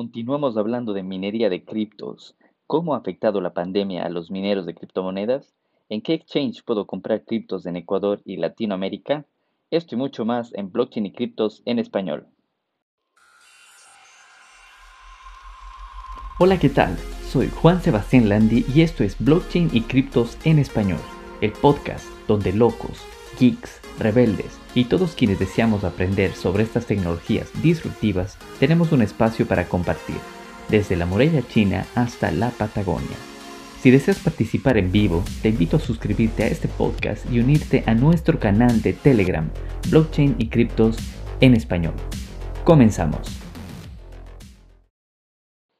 Continuamos hablando de minería de criptos. ¿Cómo ha afectado la pandemia a los mineros de criptomonedas? ¿En qué exchange puedo comprar criptos en Ecuador y Latinoamérica? Esto y mucho más en Blockchain y Criptos en español. Hola, ¿qué tal? Soy Juan Sebastián Landi y esto es Blockchain y Criptos en español, el podcast donde locos, geeks, rebeldes y todos quienes deseamos aprender sobre estas tecnologías disruptivas tenemos un espacio para compartir, desde la muralla china hasta la Patagonia. Si deseas participar en vivo, te invito a suscribirte a este podcast y unirte a nuestro canal de Telegram, Blockchain y Criptos en español. Comenzamos.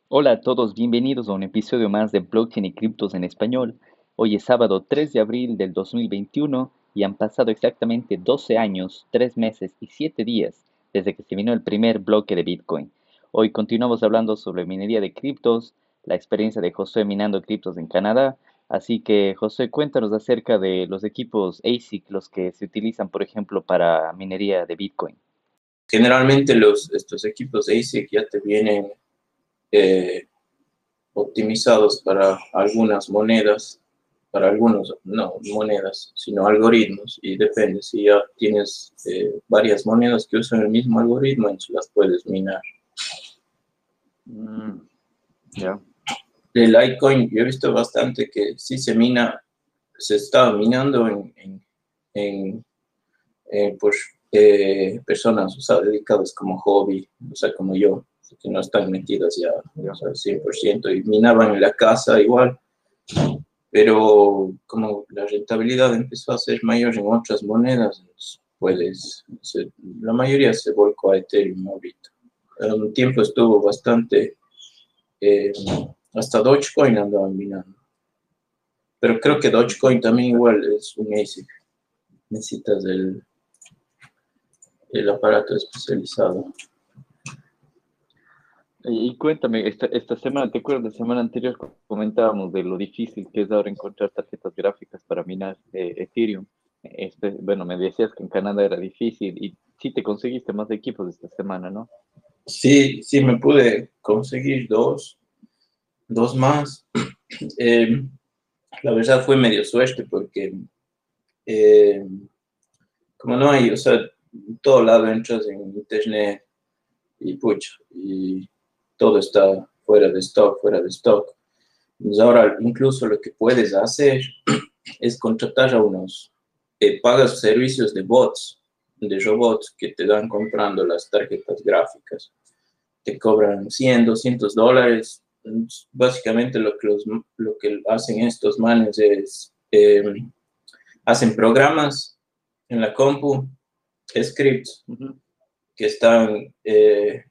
Hola a todos, bienvenidos a un episodio más de Blockchain y Criptos en español. Hoy es sábado 3 de abril del 2021 y han pasado exactamente 12 años, 3 meses y 7 días desde que se vino el primer bloque de Bitcoin. Hoy continuamos hablando sobre minería de criptos, la experiencia de José minando criptos en Canadá. Así que, José, cuéntanos acerca de los equipos ASIC, los que se utilizan, por ejemplo, para minería de Bitcoin. Generalmente los, estos equipos ASIC ya te vienen eh, optimizados para algunas monedas para algunos, no monedas, sino algoritmos, y depende, si ya tienes eh, varias monedas que usan el mismo algoritmo, entonces las puedes minar. Mm, ya. El Litecoin, yo he visto bastante que sí se mina, se está minando en, en, pues, eh, personas o sea, dedicadas como hobby, o sea, como yo, que no están metidas ya, ya 100%, y minaban en la casa igual pero como la rentabilidad empezó a ser mayor en otras monedas, pues la mayoría se volcó a Ethereum ahorita. Un tiempo estuvo bastante, eh, hasta Dogecoin andaban minando. Pero creo que Dogecoin también igual es un ASIC. Necesitas el, el aparato especializado. Y cuéntame, esta, esta semana, ¿te acuerdas? La semana anterior comentábamos de lo difícil que es ahora encontrar tarjetas gráficas para minar eh, Ethereum. Este, bueno, me decías que en Canadá era difícil y sí te conseguiste más equipos esta semana, ¿no? Sí, sí, me pude conseguir dos, dos más. Eh, la verdad fue medio suerte porque eh, como no hay, o sea, en todo lado entras en internet y pucha, y todo está fuera de stock, fuera de stock. Entonces ahora incluso lo que puedes hacer es contratar a unos, eh, pagas servicios de bots, de robots que te dan comprando las tarjetas gráficas. Te cobran 100, 200 dólares. Básicamente lo que, lo que hacen estos manes es, em, hacen programas en la compu, scripts, que están eh,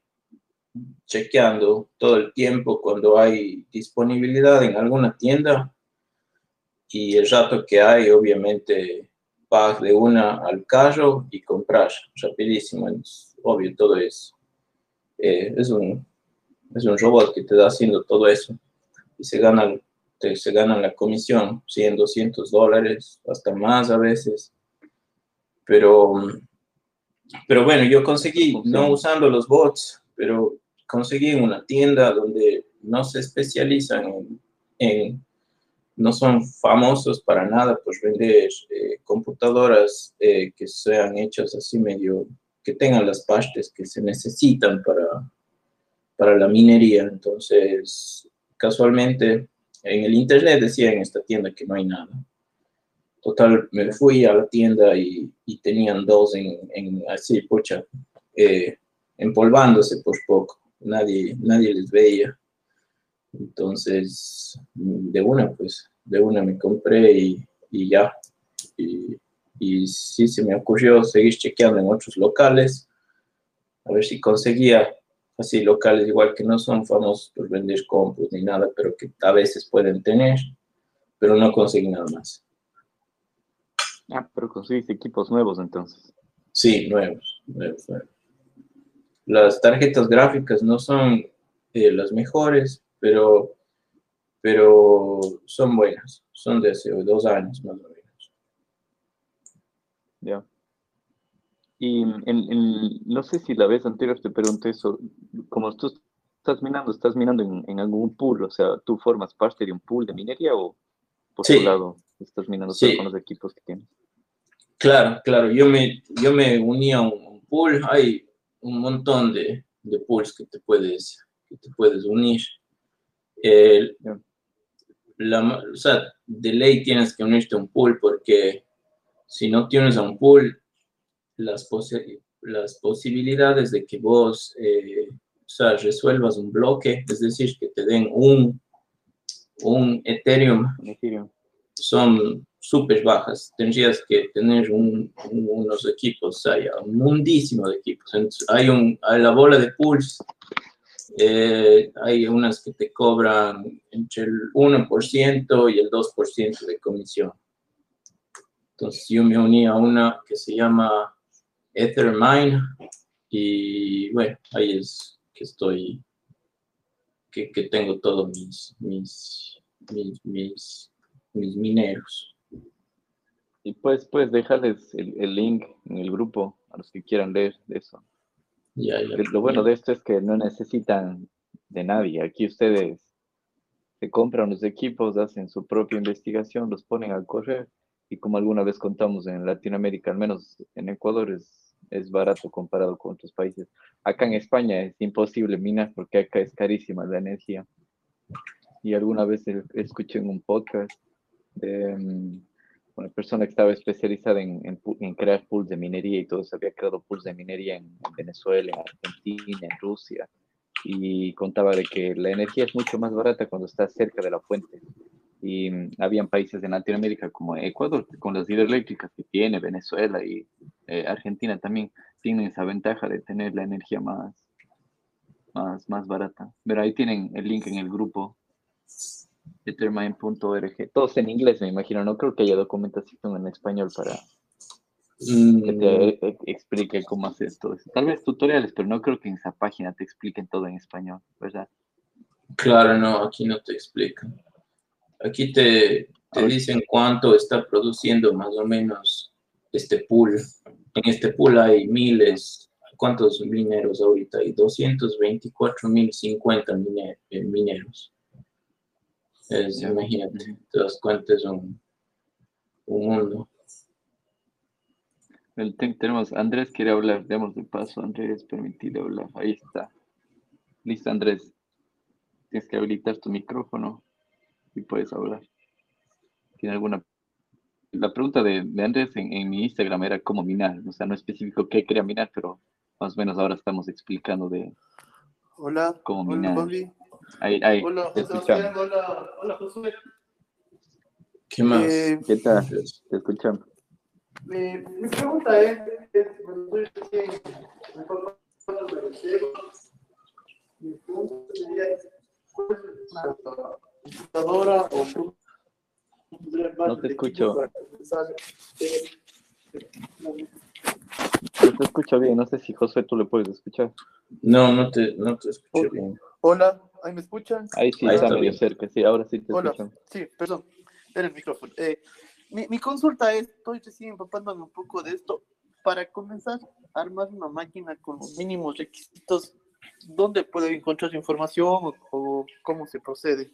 chequeando todo el tiempo cuando hay disponibilidad en alguna tienda y el rato que hay, obviamente, vas de una al carro y compras rapidísimo. Es obvio, todo es, eh, es, un, es un robot que te da haciendo todo eso y se gana, se gana la comisión, 100, 200 dólares, hasta más a veces. Pero, pero bueno, yo conseguí, no usando los bots, pero conseguí en una tienda donde no se especializan en, no son famosos para nada por vender eh, computadoras eh, que sean hechas así medio, que tengan las partes que se necesitan para, para la minería. Entonces, casualmente, en el internet decía en esta tienda que no hay nada. Total, me fui a la tienda y, tenían dos en, así, pucha, eh, empolvándose por poco nadie, nadie les veía. Entonces, de una, pues, de una me compré y, y ya. Y, y sí se me ocurrió seguir chequeando en otros locales, a ver si conseguía así locales igual que no son famosos por vender compus ni nada, pero que a veces pueden tener, pero no conseguí nada más. Ah, pero conseguiste equipos nuevos entonces. Sí, nuevos, nuevos, nuevos. Las tarjetas gráficas no son eh, las mejores, pero, pero son buenas. Son de hace dos años más o menos. Ya. Y no sé si la vez anterior te pregunté eso, como tú estás minando, estás minando en, algún pool, o sea, tú formas parte de un pool de minería o por tu lado estás minando con los equipos que tienes. Claro, claro, yo me, yo me uní a un, pool, hay un montón de, de, pools que te puedes, que te puedes unir. la, o sea, de ley tienes que unirte a un pool porque si no tienes a un pool, las, las posibilidades de que vos eh, o sea, resuelvas un bloque, es decir, que te den un, un Ethereum, son súper bajas. Tendrías que tener unos equipos, hay un mundísimo de equipos. hay, un, hay la bola de pulse, eh, hay unas que te cobran entre el 1% y el 2% de comisión. Entonces yo me uní a una que se llama Ethermine y bueno, ahí es que estoy, que, que tengo todos mis, mis, mis, mis, mis mineros. Y pues, pues dejarles el, el, link en el grupo a los que quieran leer de eso. Ya, ya, Lo bueno de esto es que no necesitan de nadie. Aquí ustedes se compran los equipos, hacen su propia investigación, los ponen a correr y como alguna vez contamos en Latinoamérica, al menos en Ecuador, es es barato comparado con otros países. Acá en España es imposible minar porque acá es carísima la energía. Y alguna vez escuché en un podcast de mm, una persona que estaba especializada en, en, crear pools de minería y todo eso, había creado pools de minería en, Venezuela, en Argentina, en Rusia, y contaba de que la energía es mucho más barata cuando estás cerca de la fuente. Y mm, habían países en Latinoamérica como Ecuador, con las hidroeléctricas que tiene, Venezuela y eh, Argentina también tienen esa ventaja de tener la energía más, más, más barata. Pero ahí tienen el link en el grupo determine.org. Todos en inglés, me imagino. No creo que haya documentación en español para que te mm. e, e, explique cómo hacer todo eso. Tal vez tutoriales, pero no creo que en esa página te expliquen todo en español, ¿verdad? Claro, no, aquí no te explican. Aquí te, te dicen cuánto está produciendo más o menos este pool. En este pool hay miles, ¿cuántos mineros ahorita? Hay 224.050 eh, mineros. Es, imagínate, te das cuenta, es un, mundo. El, tenemos, Andrés quiere hablar, demos de paso, Andrés, permitido hablar, ahí está. Listo, Andrés. Tienes que habilitar tu micrófono y puedes hablar. ¿Tiene alguna? La pregunta de, de Andrés en, mi Instagram era cómo minar, o sea, no específico qué quería minar, pero más o menos ahora estamos explicando de hola, cómo minar. Hola, ahí, ahí, hola, hola, hola, Josué. ¿Qué más? Eh, ¿Qué tal? Te escuchamos. Eh, mi pregunta es, es mi pregunta sería, ¿cuál es computadora o no te escucho. No te escucho bien, no sé si José tú le puedes escuchar. No, no te, no te escucho bien. Hola, ¿ahí me escuchan? Ahí sí, está, medio cerca, sí, ahora sí te Hola. Sí, perdón, era el micrófono. Eh, mi, mi, consulta es, estoy recién empapándome un poco de esto, para comenzar a armar una máquina con los mínimos requisitos, ¿dónde puedo encontrar información o cómo se procede?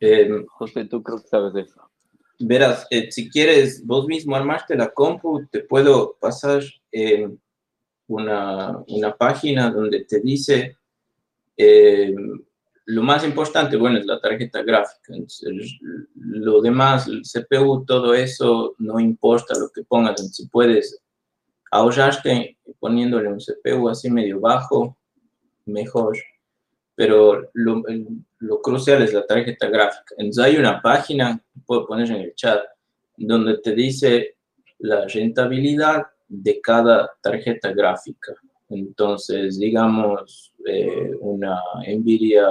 Eh, José, tú creo que sabes de eso. Verás, eh, si quieres vos mismo armarte la compu, te puedo pasar eh, una, una, página donde te dice lo más importante, bueno, es la tarjeta gráfica. lo demás, el CPU, todo eso, no importa lo que pongas. Si puedes ahorrarte poniéndole un CPU así medio bajo, mejor pero lo, lo, crucial es la tarjeta gráfica. Entonces hay una página, puedo poner en el chat, donde te dice la rentabilidad de cada tarjeta gráfica. Entonces, digamos, eh, una Nvidia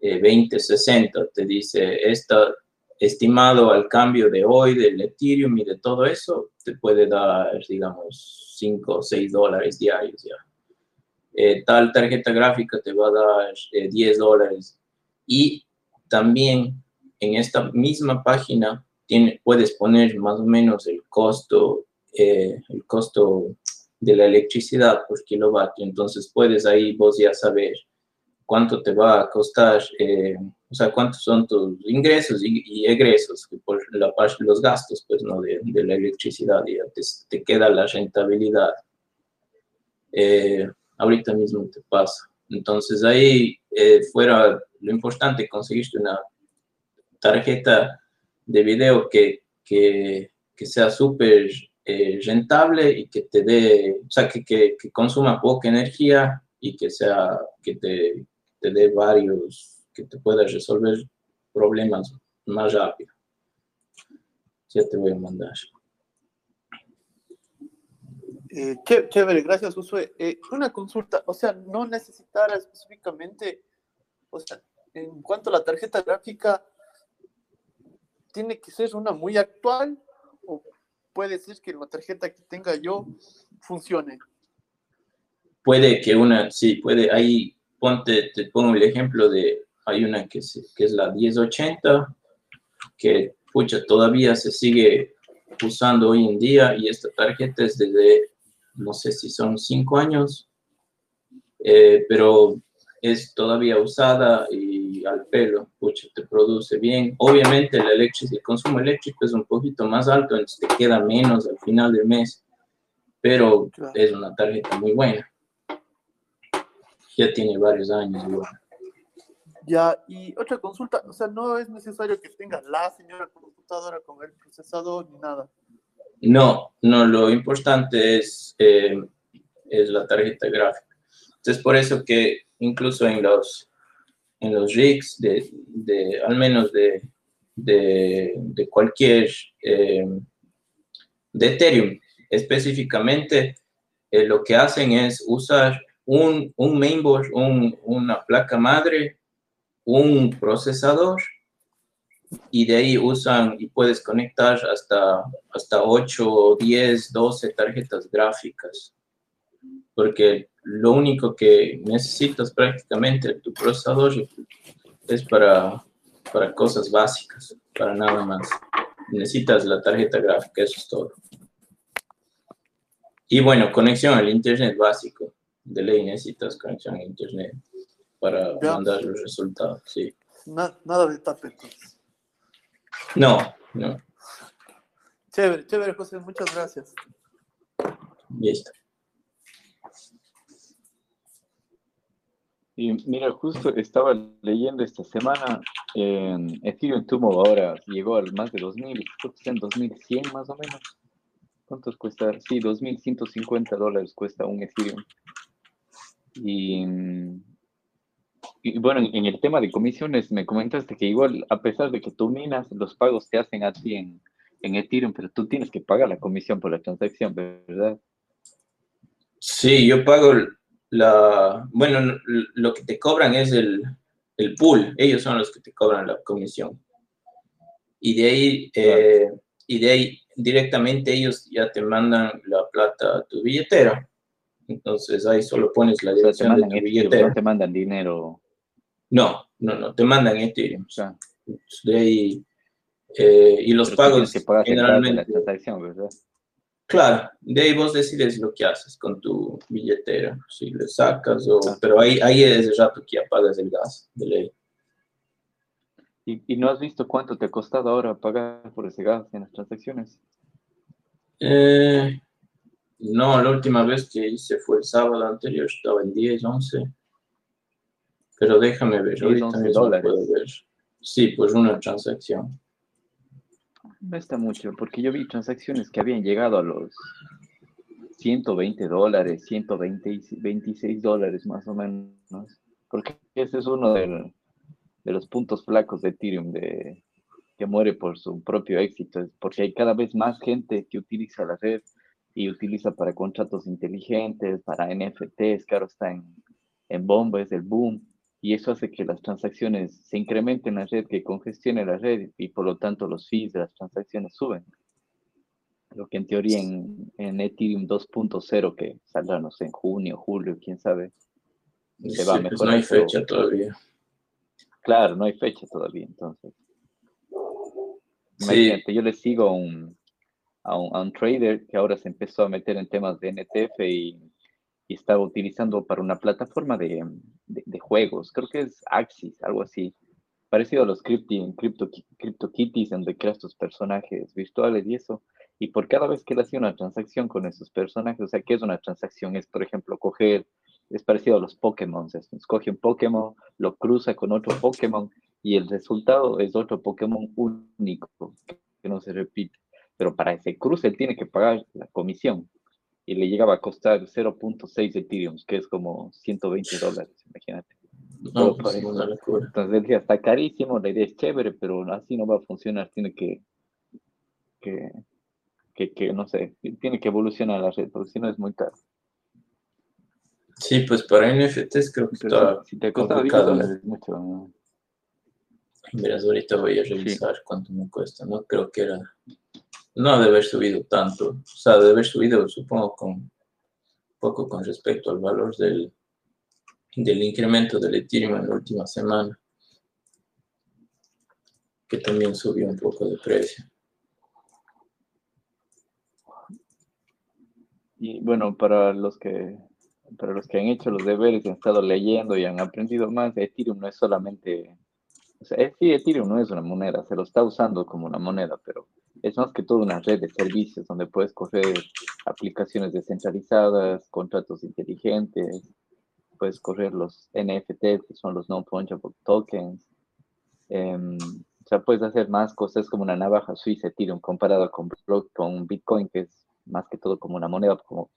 2060 eh, te dice, esta estimado al cambio de hoy del Ethereum y de todo eso, te puede dar, digamos, 5 o 6 dólares diarios ya. Eh, tal tarjeta gráfica te va a dar 10 eh, dólares. Y también en esta misma página puedes poner más o menos el costo, eh, el costo de la electricidad por kilovatio. Entonces puedes ahí vos ya saber cuánto te va a costar, eh, o sea, cuántos son tus ingresos y, egresos por la parte los gastos, pues, ¿no? De, la electricidad, ya te, queda la rentabilidad. Ahorita mismo te pasa. Entonces ahí eh, fuera lo importante, conseguiste una tarjeta de video que, que, sea súper rentable y que te dé, o sea, que, que, que consuma poca energía y que sea, que te, te dé varios, que te pueda resolver problemas más rápido. Ya te voy a mandar. Eh, chévere, gracias, Josué. Eh, una consulta, o sea, no necesitará específicamente, o sea, en cuanto a la tarjeta gráfica, ¿tiene que ser una muy actual o puede ser que la tarjeta que tenga yo funcione? Puede que una, sí, puede, hay ponte, te pongo el ejemplo de, hay una que, que es la 1080, que pucha, todavía se sigue usando hoy en día y esta tarjeta es desde, no sé si son cinco años, eh, pero es todavía usada y al pelo, pucha, te produce bien. Obviamente el, el consumo eléctrico es un poquito más alto, entonces te queda menos al final del mes, pero es una tarjeta muy buena ya tiene varios años Ya, y otra consulta, o sea, no es necesario que tenga la señora computadora con el procesador ni nada. No, no, lo importante es, eh, es la tarjeta gráfica. Entonces, por eso que incluso en los, en los rigs, de, de al menos de, de, cualquier, eh, de Ethereum específicamente, eh, lo que hacen es usar un, un mainboard, un, una placa madre, un procesador y de ahí usan y puedes conectar hasta, hasta 8, 10, 12 tarjetas gráficas. Porque lo único que necesitas prácticamente tu procesador es para, para cosas básicas, para nada más. Necesitas la tarjeta gráfica, eso es todo. Y bueno, conexión al internet básico de ley necesitas conexión a internet para mandar los resultados, sí. nada de tapetes. No, no. Chévere, chévere, José, muchas gracias. Listo. Y mira, justo estaba leyendo esta semana, en Ethereum Tumo ahora llegó al más de 2000, creo que está en 2100 más o menos. ¿Cuántos cuesta? Sí, 2150 dólares cuesta un Ethereum. Y, y bueno, en, el tema de comisiones, me comentaste que igual, a pesar de que tú minas, los pagos te hacen a ti en, en Ethereum, pero tú tienes que pagar la comisión por la transacción, ¿verdad? Sí, yo pago la, bueno, lo que te cobran es el, el pool, ellos son los que te cobran la comisión. Y de ahí, eh, y de ahí directamente ellos ya te mandan la plata a tu billetera. Entonces ahí solo pones la dirección de tu billetera. No te mandan dinero. No, no, no, te mandan Ethereum. O sea, de ahí, eh, y los pagos que generalmente... La transacción, ¿verdad? Claro, de ahí vos decides lo que haces con tu billetera, si le sacas o... Ah. Pero ahí, ahí es el rato que apagas el gas de ley. ¿Y, ¿Y, no has visto cuánto te ha costado ahora pagar por ese gas en las transacciones? Eh, no, la última vez que hice fue el sábado anterior, estaba en 10, 11. Pero déjame ver, ahorita mismo puedo ver. Sí, pues una transacción. No está mucho, porque yo vi transacciones que habían llegado a los 120 dólares, 126 dólares más o menos. Porque ese es uno de, de los puntos flacos de Ethereum, de, que muere por su propio éxito, porque hay cada vez más gente que utiliza la red y utiliza para contratos inteligentes, para NFTs, ahora está en, en bomba, es el boom, y eso hace que las transacciones se incrementen en la red, que congestione la red y por lo tanto los fees de las transacciones suben. Lo que en teoría en, en Ethereum 2.0, que saldrá, no sé, en junio, julio, quién sabe, se va a mejorar. Pues no hay fecha todavía. Claro, no hay fecha todavía, entonces. Sí. yo le sigo un, a un, trader que ahora se empezó a meter en temas de NTF y, y estaba utilizando para una plataforma de, de, juegos, creo que es Axis, algo así, parecido a los Crypto, Crypto, CryptoKitties, donde creas tus personajes virtuales y eso. Y por cada vez que él hacía una transacción con esos personajes, o sea, ¿qué es una transacción? Es, por ejemplo, coger, es parecido a los Pokémon, escoge un Pokémon, lo cruza con otro Pokémon y el resultado es otro Pokémon único, que no se repite. Pero para ese cruce él tiene que pagar la comisión y le llegaba a costar 0.6 Ethereum, que es como 120 dólares, imagínate. No, pues, Entonces él decía, está carísimo, la idea es chévere, pero así no va a funcionar, tiene que, que que, no sé, tiene que evolucionar la red, porque si no es muy caro. Sí, pues para NFTs creo que está si te complicado. mucho. Verás, ahorita voy a revisar cuánto me cuesta. No creo que era. No debe haber subido tanto. O sea, debe haber subido, supongo, con poco con respecto al valor del, del incremento del Ethereum en la última semana. Que también subió un poco de precio. Y bueno, para los que para los que han hecho los deberes han estado leyendo y han aprendido más, Ethereum no es solamente, o sea, sí, Ethereum no es una moneda, se lo está usando como una moneda, pero es más que todo una red de servicios donde puedes coger aplicaciones descentralizadas, contratos inteligentes, puedes correr los NFT, que son los non-fungible tokens. Em, o sea, puedes hacer más cosas como una navaja suiza Ethereum comparado con, con Bitcoin, que es más que todo como una moneda, como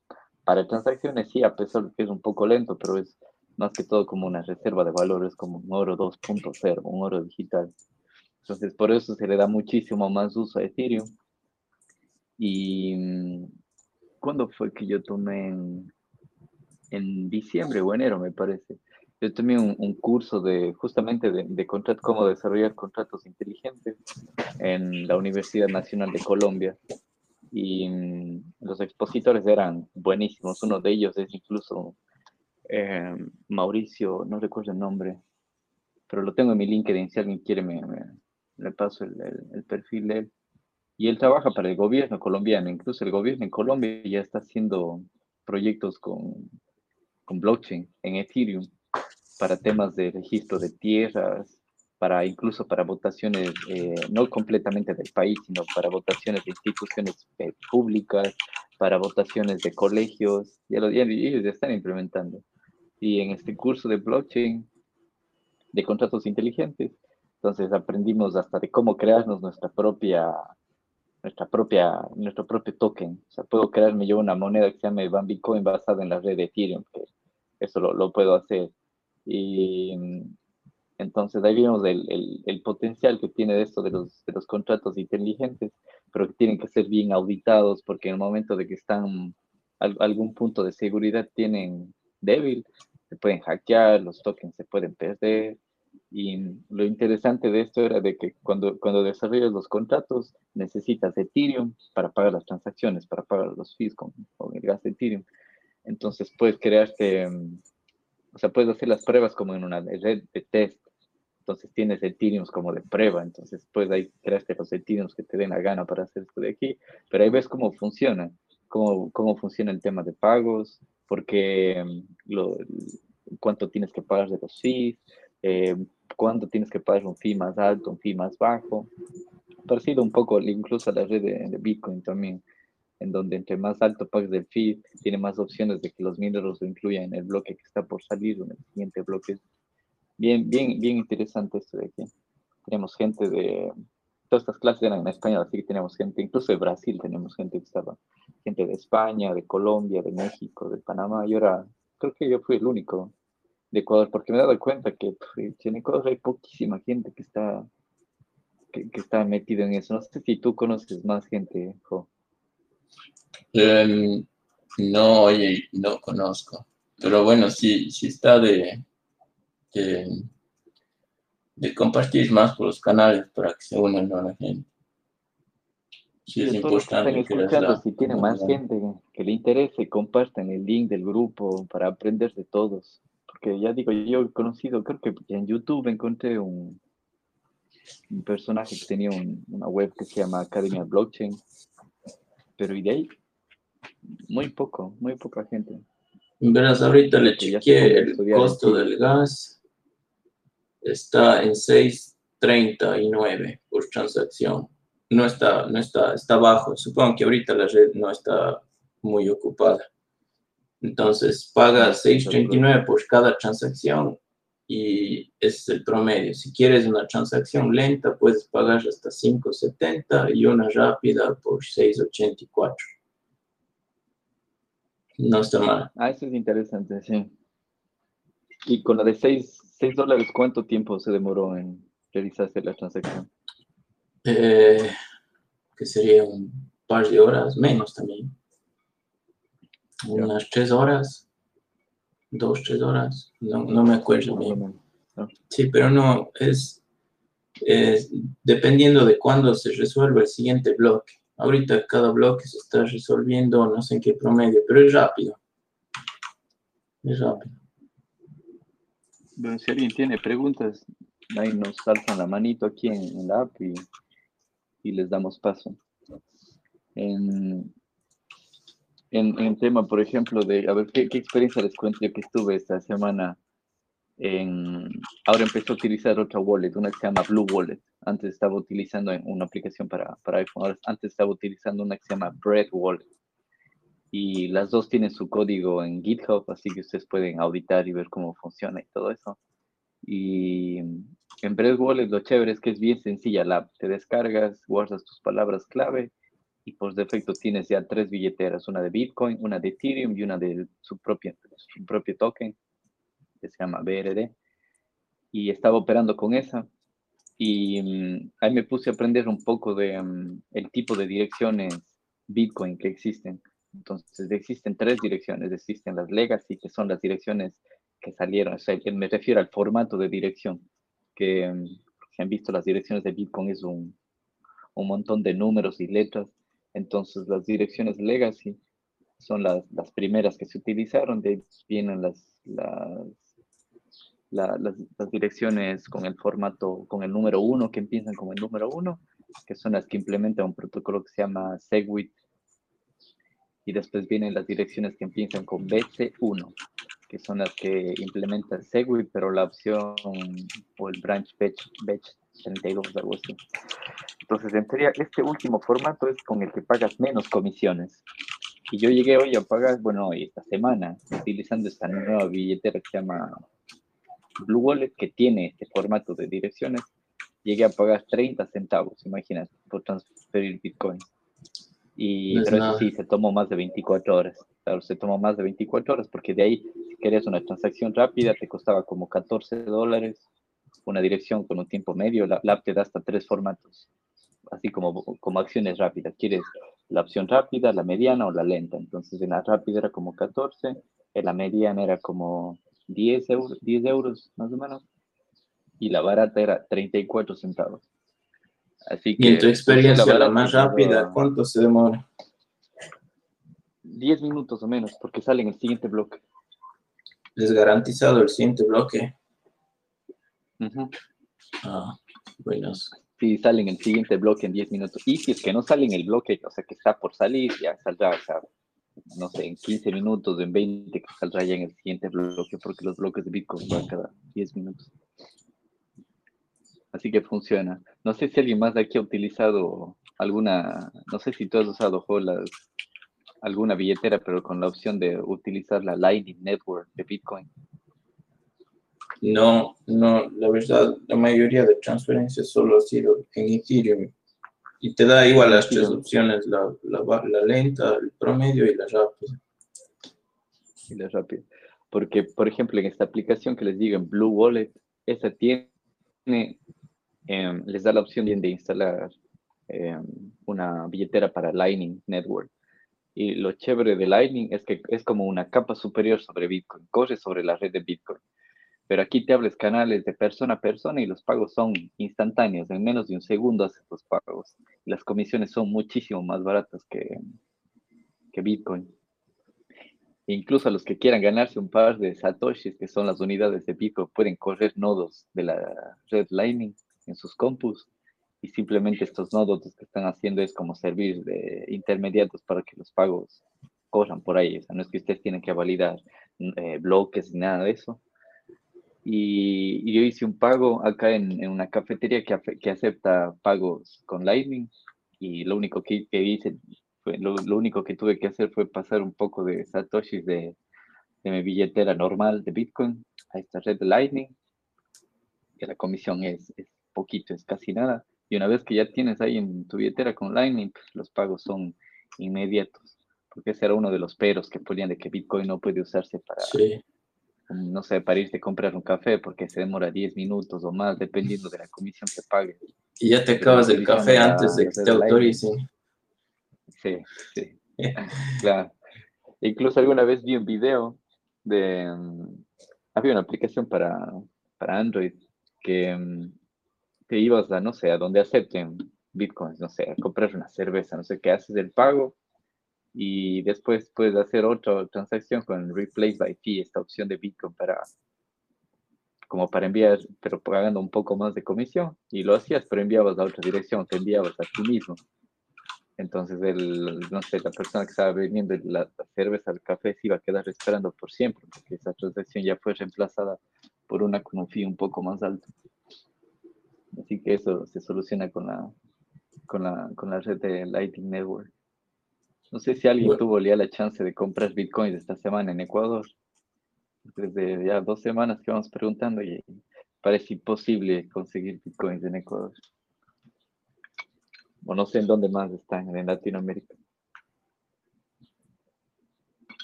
para transacciones sí, a pesar de que es un poco lento, pero es más que todo como una reserva de valores, como un oro 2.0, un oro digital. Entonces, por eso se le da muchísimo más uso a Ethereum. Y ¿cuándo fue que yo tomé en, en diciembre o enero, me parece? Yo tomé un, un curso de justamente de, de cómo desarrollar contratos inteligentes en la Universidad Nacional de Colombia y mm, los expositores eran buenísimos. Uno de ellos es incluso eh, Mauricio, no recuerdo el nombre, pero lo tengo en mi LinkedIn. Si alguien quiere, me, le paso el, el, perfil de él. Y él trabaja para el gobierno colombiano. Incluso el gobierno en Colombia ya está haciendo proyectos con, con blockchain en Ethereum para temas de registro de tierras, para incluso para votaciones eh, no completamente del país, sino para votaciones de instituciones eh, públicas, para votaciones de colegios, ya, lo, ya ellos ya están implementando. Y en este curso de blockchain, de contratos inteligentes, entonces aprendimos hasta de cómo crearnos nuestra propia, nuestra propia, nuestro propio token. O sea, puedo crearme yo una moneda que se llama Bitcoin basada en la red de Ethereum, que eso lo, puedo hacer. Y entonces ahí vemos el, potencial que tiene esto de los, de los contratos inteligentes, pero que tienen que ser bien auditados porque en el momento de que están algún punto de seguridad tienen débil, se pueden hackear, los tokens se pueden perder. Y lo interesante de esto era de que cuando, cuando desarrollas los contratos necesitas Ethereum para pagar las transacciones, para pagar los fees con, con el gas de Ethereum. Entonces puedes crearte, o sea, puedes hacer las pruebas como en una red de test entonces tienes Ethereum como de prueba, entonces puedes ahí crearte los Ethereum que te den la gana para hacer esto de aquí, pero ahí ves cómo funciona, cómo, cómo funciona el tema de pagos, porque lo, cuánto tienes que pagar de los fees, eh, cuánto tienes que pagar un fee más alto, un fee más bajo, parecido un poco incluso a la red de, Bitcoin también, en donde entre más alto pagues el fee, tiene más opciones de que los mineros lo incluyan en el bloque que está por salir o en el siguiente bloque bien, bien, bien interesante esto de aquí. Tenemos gente de, todas estas clases eran en español, así que tenemos gente, incluso de Brasil tenemos gente que estaba, gente de España, de Colombia, de México, de Panamá, y ahora creo que yo fui el único de Ecuador, porque me he dado cuenta que en Ecuador hay poquísima gente que está, que, está metido en eso. No sé si tú conoces más gente, Jo. Em, no, oye, no conozco. Pero bueno, sí, sí está de, de, compartir más por los canales para que se unan a la gente. Sí, es importante. si tiene más gente que le interese, compartan el link del grupo para aprender de todos. Porque ya digo, yo he conocido, creo que en YouTube encontré un, un personaje que tenía una web que se llama Academia Blockchain. Pero y de ahí, muy poco, muy poca gente. Verás, ahorita le Que chequeé el costo del gas. Está en 6.39 por transacción. No está, no está, está bajo. Supongo que ahorita la red no está muy ocupada. Entonces, paga 6.39 por cada transacción y es el promedio. Si quieres una transacción lenta, puedes pagar hasta 5.70 y una rápida por 6.84. No está mal. Ah, eso es interesante, sí. Y con la de 6, dólares, ¿cuánto tiempo se demoró en realizarse la transacción? Eh, que sería un par de horas, menos también. Unas tres horas, dos, tres horas, no, no me acuerdo bien. Sí, pero no, es, es dependiendo de cuándo se resuelva el siguiente bloque. Ahorita cada bloque se está resolviendo, no sé en qué promedio, pero es rápido. Es rápido. Bueno, si alguien tiene preguntas, ahí nos alzan la manito aquí en, en la app y, y les damos paso. En, en, en tema, por ejemplo, de, a ver, ¿qué, qué experiencia les cuento yo que estuve esta semana? En, ahora empecé a utilizar otra wallet, una que se llama Blue Wallet. Antes estaba utilizando una aplicación para, para iPhone, ahora antes estaba utilizando una que se llama Bread Wallet. Y las dos tienen su código en GitHub, así que ustedes pueden auditar y ver cómo funciona y todo eso. Y en Bread Wallet lo chévere es que es bien sencilla la app. Te descargas, guardas tus palabras clave y por defecto tienes ya tres billeteras, una de Bitcoin, una de Ethereum y una de su, propia, su propio token, que se llama BRD. Y estaba operando con esa. Y mm, ahí me puse a aprender un poco de mm, el tipo de direcciones Bitcoin que existen. Entonces existen tres direcciones. Existen las legacy, que son las direcciones que salieron. O sea, que me refiero al formato de dirección. Que si han visto las direcciones de Bitcoin es un, un montón de números y letras. Entonces las direcciones legacy son las, las primeras que se utilizaron. De ahí vienen las, las, la- las, las direcciones con el formato, con el número 1, que empiezan con el número 1, que son las que implementan un protocolo que se llama Segwit. Y después vienen las direcciones que empiezan con BC1, que son las que implementan Segwit, pero la opción o el branch batch, batch 32, algo así. Entonces, en teoría, este último formato es con el que pagas menos comisiones. Y yo llegué hoy a pagar, bueno, hoy, esta semana, utilizando esta nueva billetera que se llama Blue Wallet, que tiene este formato de direcciones, llegué a pagar 30 centavos, imagínate, por transferir Bitcoin. Y, No es pero eso sí, se tomó más de 24 horas. Claro, se tomó más de 24 horas porque de ahí, si querías una transacción rápida, te costaba como 14 dólares. Una dirección con un tiempo medio, la, la app te da hasta tres formatos, así como, como acciones rápidas. Quieres la opción rápida, la mediana o la lenta. Entonces, en la rápida era como 14, en la mediana era como 10 euros, 10 euros más o menos, y la barata era 34 centavos. Así que Y en tu experiencia, la más rápida, ¿cuánto se demora? 10 minutos o menos, porque sale en el siguiente bloque. ¿Es garantizado el siguiente bloque? Ujú. Ah, buenos. Sí, sale en el siguiente bloque en 10 minutos. Y si es que no sale en el bloque, o sea, que está por salir, ya saldrá, o sea, no sé, en 15 minutos, en 20, que saldrá ya en el siguiente bloque, porque los bloques de Bitcoin van cada 10 minutos. Así que funciona. No sé si alguien más de aquí ha utilizado alguna, no sé si tú has usado alguna billetera, pero con la opción de utilizar la Lightning Network de Bitcoin. No, no, la verdad, la mayoría de transferencias solo ha sido en Ethereum. Y te da igual las tres opciones, la, la, la lenta, el promedio y la rápida. y la rápida. Porque, por ejemplo, en esta aplicación que les digo, en Blue Wallet, esa tiene, em, les da la opción de instalar em, una billetera para Lightning Network. Y lo chévere de Lightning es que es como una capa superior sobre Bitcoin, corre sobre la red de Bitcoin. Pero aquí te abres canales de persona a persona y los pagos son instantáneos, en menos de un segundo haces los pagos. Las comisiones son muchísimo más baratas que, que Bitcoin. Incluso a los que quieran ganarse un par de satoshis, que son las unidades de Bitcoin, pueden correr nodos de la red Lightning en sus compus y simplemente estos nodos que están haciendo es como servir de intermediarios para que los pagos corran por ahí. O sea, no es que ustedes tienen que validar eh, bloques ni nada de eso. Y, yo hice un pago acá en, en una cafetería que, que, acepta pagos con Lightning y lo único que, que hice, fue, lo, lo, único que tuve que hacer fue pasar un poco de satoshis de, de mi billetera normal de Bitcoin a esta red de Lightning, que la comisión es, es poquito, es casi nada. Y una vez que ya tienes ahí en tu billetera con Lightning, pues, los pagos son inmediatos. Porque ese era uno de los peros que ponían de que Bitcoin no puede usarse para, no sé, para irte a comprar un café porque se demora 10 minutos o más, dependiendo de la comisión que pagues. Y ya te acabas el café antes de que te autoricen. Sí, sí. claro. Incluso alguna vez vi un video de... Mm, había una aplicación para, para Android que mm, te ibas a, no sé, a donde acepten bitcoins, no sé, a comprar una cerveza, no sé qué, haces el pago y después puedes hacer otra transacción con Replace by Fee, esta opción de bitcoin para, como para enviar, pero pagando un poco más de comisión y lo hacías, pero enviabas a otra dirección, te enviabas a ti mismo. Entonces, el, no sé, la persona que estaba vendiendo la, cerveza, el café, se iba a quedar esperando por siempre, porque esa transacción ya fue reemplazada por una con un fee un poco más alto. Así que eso se soluciona con la, con la, con la red de Lightning Network. No sé si alguien tuvo ya la chance de comprar bitcoins esta semana en Ecuador. Desde ya dos semanas que vamos preguntando y parece imposible conseguir bitcoins en Ecuador. O no sé en dónde más están, en Latinoamérica.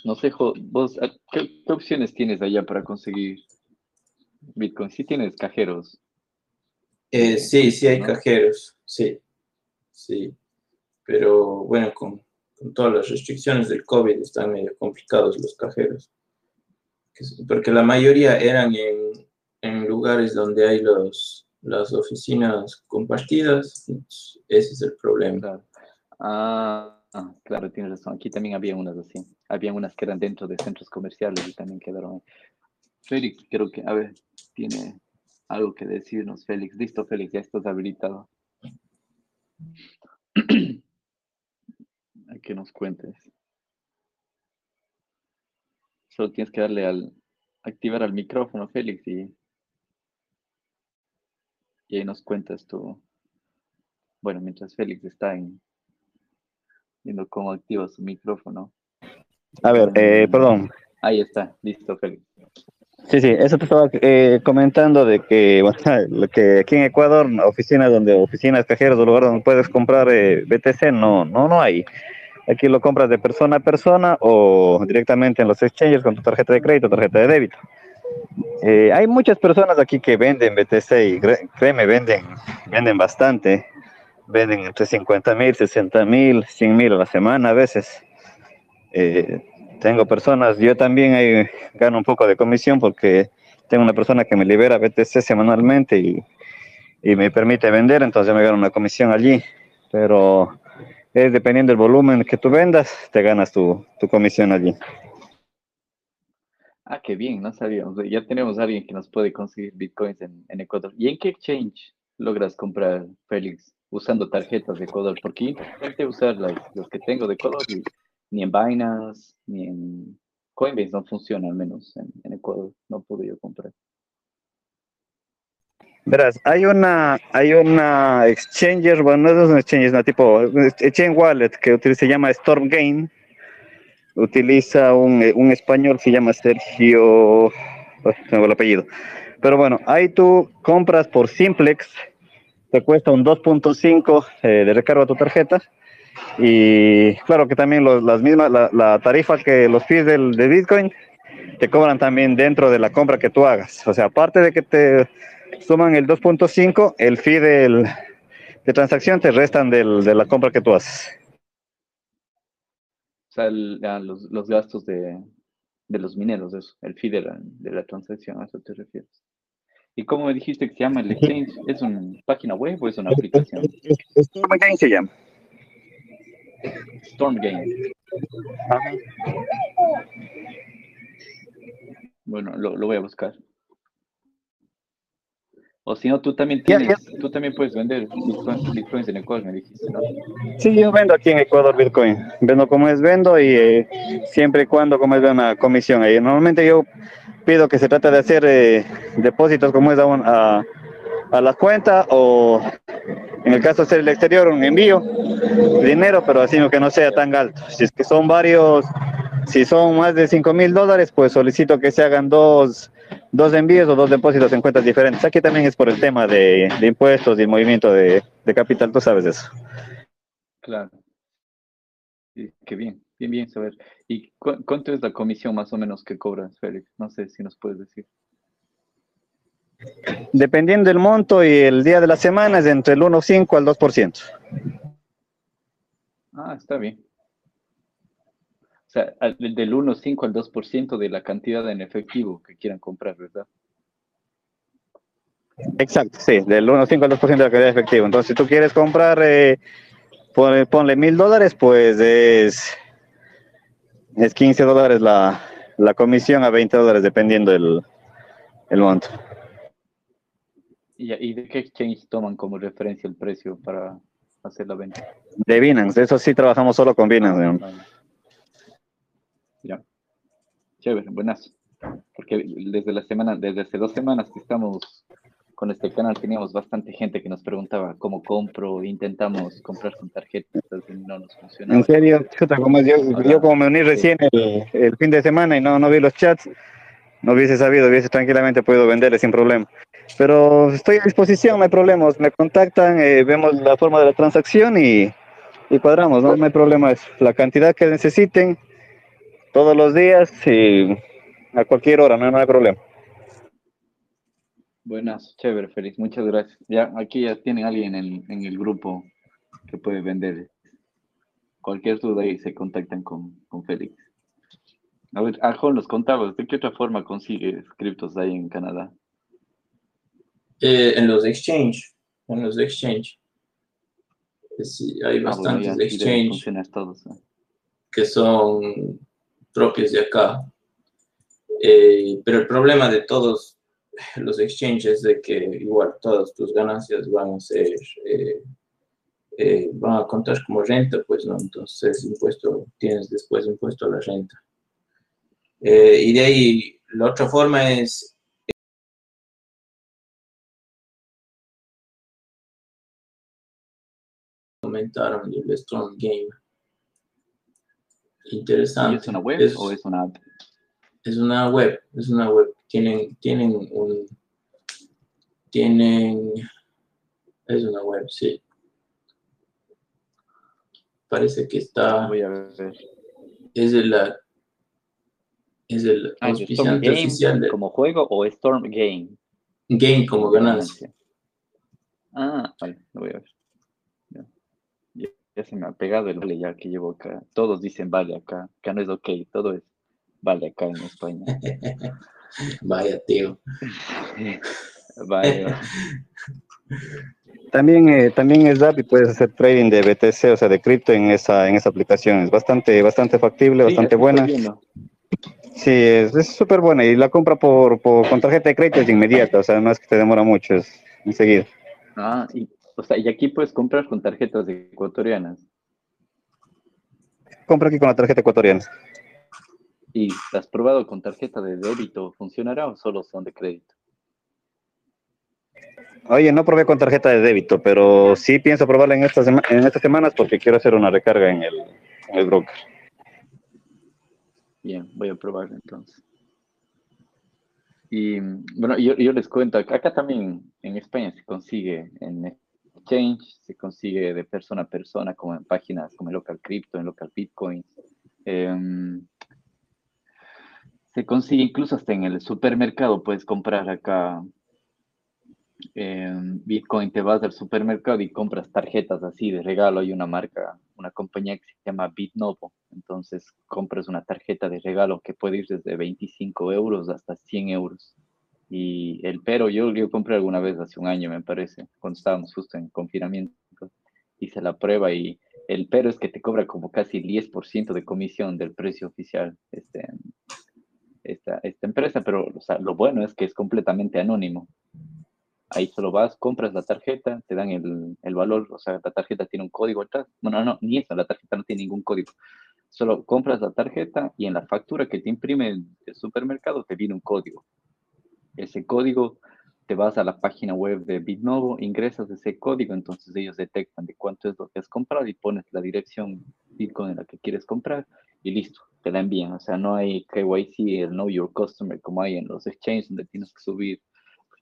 No sé, vos, ¿qué, qué opciones tienes allá para conseguir bitcoins? Sí tienes cajeros eh, sí, sí hay cajeros, sí, sí. Pero bueno, con, todas las restricciones del COVID están medio complicados los cajeros. Porque la mayoría eran en, lugares donde hay los, las oficinas compartidas. Ese es el problema. Ah, claro, tienes razón. Aquí también había unas así. Había unas que eran dentro de centros comerciales y también quedaron. Félix, creo que, a ver, tiene algo que decirnos, Félix. Listo, Félix, ya estás habilitado. Que nos cuentes. Solo tienes que darle al activar al micrófono, Félix, y, y ahí nos cuentas tú. Bueno, mientras Félix está en, viendo cómo activa su micrófono. A ver, eh, perdón. Ahí está, listo, Félix. Sí, sí, eso te estaba eh, comentando de que, bueno, que aquí en Ecuador, oficinas donde, oficinas cajeros, o lugares donde puedes comprar eh, BTC, no, no, no hay. Aquí lo compras de persona a persona o directamente en los exchanges con tu tarjeta de crédito, tarjeta de débito. Eh, hay muchas personas aquí que venden BTC y créeme, venden, venden bastante. Venden entre 50 mil, 60 mil, 100 mil a la semana a veces. Eh, tengo personas, yo también ahí gano un poco de comisión porque tengo una persona que me libera BTC semanalmente y, y me permite vender, entonces me gano una comisión allí. Pero es dependiendo del volumen que tú vendas, te ganas tu, comisión allí. Ah, qué bien, no sabíamos. Ya tenemos a alguien que nos puede conseguir bitcoins en, en Ecuador. ¿Y en qué exchange logras comprar, Félix? Usando tarjetas de Ecuador, porque intenté usar los que tengo de Ecuador ni en Binance, ni en Coinbase no funciona, al menos en, Ecuador. No pude yo comprar. Verás, hay una, hay una exchanger, bueno, no es un exchange, es una tipo exchange wallet que se llama StormGain. Utiliza un, un español, se llama Sergio, tengo el apellido. Pero bueno, ahí tú compras por Simplex, te cuesta un 2.5 eh, de recargo a tu tarjeta y claro que también las mismas, la, tarifa que los fees del, de Bitcoin te cobran también dentro de la compra que tú hagas. O sea, aparte de que te suman el 2.5, el fee del, de transacción te restan del, de la compra que tú haces. O sea, los, los, gastos de, de, los mineros, eso, el fee de la, de la transacción, a eso te refieres. ¿Y cómo me dijiste que se llama el exchange? ¿Es una página web o es una aplicación? se llama. Storm Game. Bueno, lo, voy a buscar. O si no, tú también tienes, tú también puedes vender bitcoins, bitcoins en Ecuador, me dijiste, ¿no? Sí, yo vendo aquí en Ecuador Bitcoin. Vendo como es vendo y eh, siempre y cuando como es de una comisión. ahí. normalmente yo pido que se trate de hacer eh, depósitos como es a, un- a, a la cuenta o en el caso de ser el exterior un envío de dinero, pero así que no sea tan alto. Si es que son varios, si son más de 5 mil dólares, pues solicito que se hagan dos, dos envíos o dos depósitos en cuentas diferentes. Aquí también es por el tema de, de impuestos y el movimiento de, de capital, tú sabes eso. Claro. Sí, qué bien, bien, bien saber. ¿Y cu- cuánto es la comisión más o menos que cobras, Félix? No sé si nos puedes decir. Dependiendo del monto y el día de la semana es entre el 1,5 al 2%. Ah, está bien. Sea, al- del 1,5 al 2% de la cantidad en efectivo que quieran comprar, ¿verdad? Exacto, sí, del 1,5 al 2% de la calidad de efectivo. Entonces, si tú quieres comprar, eh, ponle, mil dólares, pues es, es 15 dólares la, la comisión a 20 dólares, dependiendo el, el monto. ¿Y, y de qué exchange toman como referencia el precio para hacer la venta? De Binance, eso sí trabajamos solo con Binance. ¿no? vale. Ya. Chévere, buenas. Porque desde la semana, desde hace dos semanas que estamos con este canal, teníamos bastante gente que nos preguntaba cómo compro, intentamos comprar con tarjetas y no nos funciona. En serio, chuta, como yo, yo como me uní recién el, el fin de semana y no, no vi los chats, no hubiese sabido, hubiese tranquilamente podido venderle sin problema. Pero estoy a disposición, no hay problemas. Me contactan, eh, vemos la forma de la transacción y, y cuadramos, ¿no? No hay problema. Es la cantidad que necesiten todos los días y a cualquier hora, no, no hay problema. Buenas, chévere, Félix, muchas gracias. Ya, aquí ya tienen alguien en, en el grupo que puede vender. Cualquier duda ahí se contactan con, con Félix. A ver, Arjón, nos contabas, ¿de qué otra forma consigues criptos ahí en Canadá? Eh, en los exchange, en los exchange. Eh, Sí, hay Ah, bueno, bastantes deben exchange todos. ¿eh? que son propios de acá. Eh, pero el problema de todos los exchanges es de que igual todas tus ganancias van a ser, eh, eh, van a contar como renta, pues no, entonces impuesto, tienes después impuesto a la renta. Eh, y de ahí, la otra forma es comentaron el Strong Game. ¿Y Interesante. ¿Es una web Es- o es una app? es una web, es una web. Tienen, tienen un, tienen, es una web, sí. Parece que está, Voy a ver. es de la, es el Ah, ¿es Storm auspiciante Game oficial de como juego o Storm Game? Game como ganancia. Ah, vale, lo voy a ver. Se me ha pegado el vale ya que llevo acá. Todos dicen vale acá. Acá no es ok, todo es vale acá en España. Vaya, tío. Vale, También, eh, también es DAP y puedes hacer trading de BTC, o sea, de cripto en esa, en esa aplicación. Es bastante, bastante factible, Sí, bastante buena. Sí, es es súper buena y la compra por, por, con tarjeta de crédito es inmediata, o sea, no es que te demora mucho, es enseguida. Ah, y, o sea, y aquí puedes comprar con tarjetas ecuatorianas. Compra aquí con la tarjeta ecuatoriana. ¿Y has probado con tarjeta de débito? ¿Funcionará o solo son de crédito? Oye, no probé con tarjeta de débito, pero sí pienso probarla en estas, sema- en estas semanas porque quiero hacer una recarga en el, en el broker. Bien, voy a probar entonces. Y bueno, yo, yo les cuento, acá acá también en España se consigue en exchange, se consigue de persona a persona, como en páginas como en Local Crypto, en Local Bitcoin. Em, se consigue incluso hasta en el supermercado, puedes comprar acá em, Bitcoin, te vas al supermercado y compras tarjetas así de regalo. Hay una marca, una compañía que se llama BitNovo. Entonces compras una tarjeta de regalo que puede ir desde 25 euros hasta 100 euros. Y el pero, yo, yo compré alguna vez hace un año, me parece, cuando estábamos justo en confinamiento. Hice la prueba y el pero es que te cobra como casi el 10% de comisión del precio oficial este, esta, esta empresa, pero o sea, lo bueno es que es completamente anónimo. Ahí solo vas, compras la tarjeta, te dan el, el valor, o sea, la tarjeta tiene un código atrás. Bueno, no, ni eso, la tarjeta no tiene ningún código. Solo compras la tarjeta y en la factura que te imprime el supermercado te viene un código. Ese código te vas a la página web de Bitnovo, ingresas ese código, entonces ellos detectan de cuánto es lo que has comprado y pones la dirección Bitcoin en la que quieres comprar y listo, te la envían. O sea, no hay KYC, el Know Your Customer, como hay en los exchanges donde tienes que subir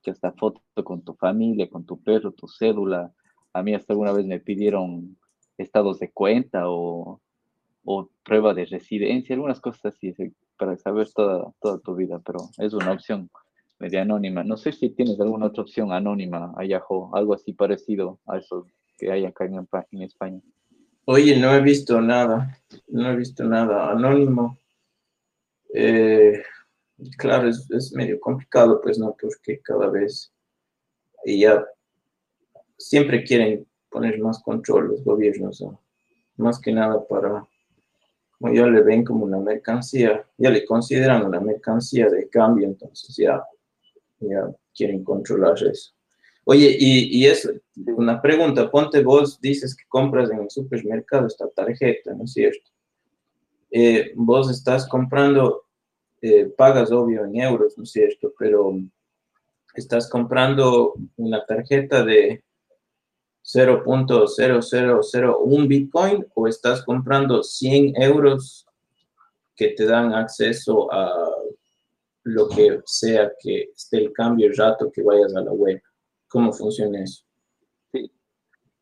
ya esta foto con tu familia, con tu perro, tu cédula. A mí hasta alguna vez me pidieron estados de cuenta o, o prueba de residencia, algunas cosas así, para saber toda, toda tu vida, pero es una opción media anónima. No sé si tienes alguna otra opción anónima, Ayajo, algo así parecido a eso que hay acá en, en España. Oye, no he visto nada, no he visto nada anónimo. Eh, claro, es, es, medio complicado, pues, ¿no? Porque cada vez ya siempre quieren poner más control los gobiernos, ¿no? más que nada para, como ya le ven como una mercancía, ya le consideran una mercancía de cambio, entonces ya ya quieren controlar eso. Oye, y, y es una pregunta, ponte vos, dices que compras en el supermercado esta tarjeta, ¿no es cierto? Eh, vos estás comprando, eh, pagas obvio en euros, ¿no es cierto? Pero estás comprando una tarjeta de 0.0001 Bitcoin o estás comprando 100 euros que te dan acceso a lo que sea que esté el cambio el rato que vayas a la web. ¿Cómo funciona eso? Sí,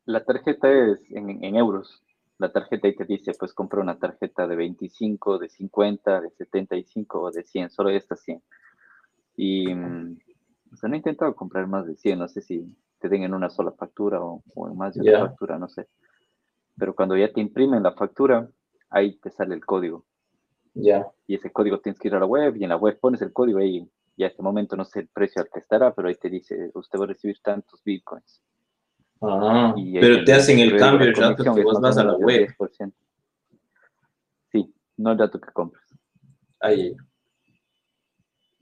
la tarjeta es en, en euros. La tarjeta ahí te dice, pues compra una tarjeta de 25, de 50, de 75 o de 100, solo estas 100. Y, mm, o sea, no he intentado comprar más de 100, no sé si te den en una sola factura o, o en más de una factura, no sé. Pero cuando ya te imprimen la factura, ahí te sale el código. Ya. Y ese código tienes que ir a la web y en la web pones el código y, y a este momento no sé el precio al que estará, pero ahí te dice, usted va a recibir tantos bitcoins. Ah, pero te hacen el cambio el rato que vos vas a la web. 10%. Sí, no el dato que compras. Ahí.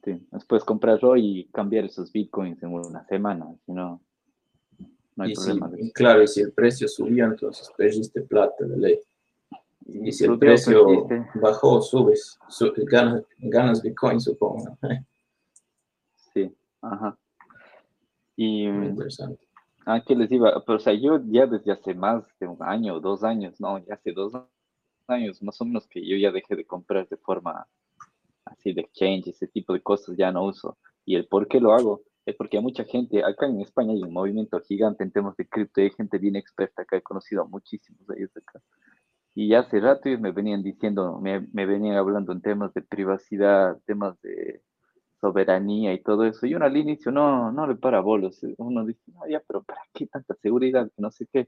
Sí, puedes comprarlo y cambiar esos bitcoins en una semana, si no, no hay y problema. Si, claro, y si el precio subió, entonces perdiste plata de ley. Y si el precio bajó, subes, ganas, ganas, Bitcoin, supongo. Sí, ajá. Y, Muy interesante. Ah, que les iba, pero o sea, yo ya desde hace más de un año, dos años, no, ya hace dos años más o menos que yo ya dejé de comprar de forma así de exchange, ese tipo de cosas ya no uso. Y el por qué lo hago es porque hay mucha gente, acá en España hay un movimiento gigante en temas de cripto, hay gente bien experta acá, he conocido a muchísimos de ellos acá. Y hace rato ellos me venían diciendo, me, me, venían hablando en temas de privacidad, temas de soberanía y todo eso. Y uno al inicio no, no le para bolos. Uno dice, no, ya, pero ¿para qué tanta seguridad? No sé qué.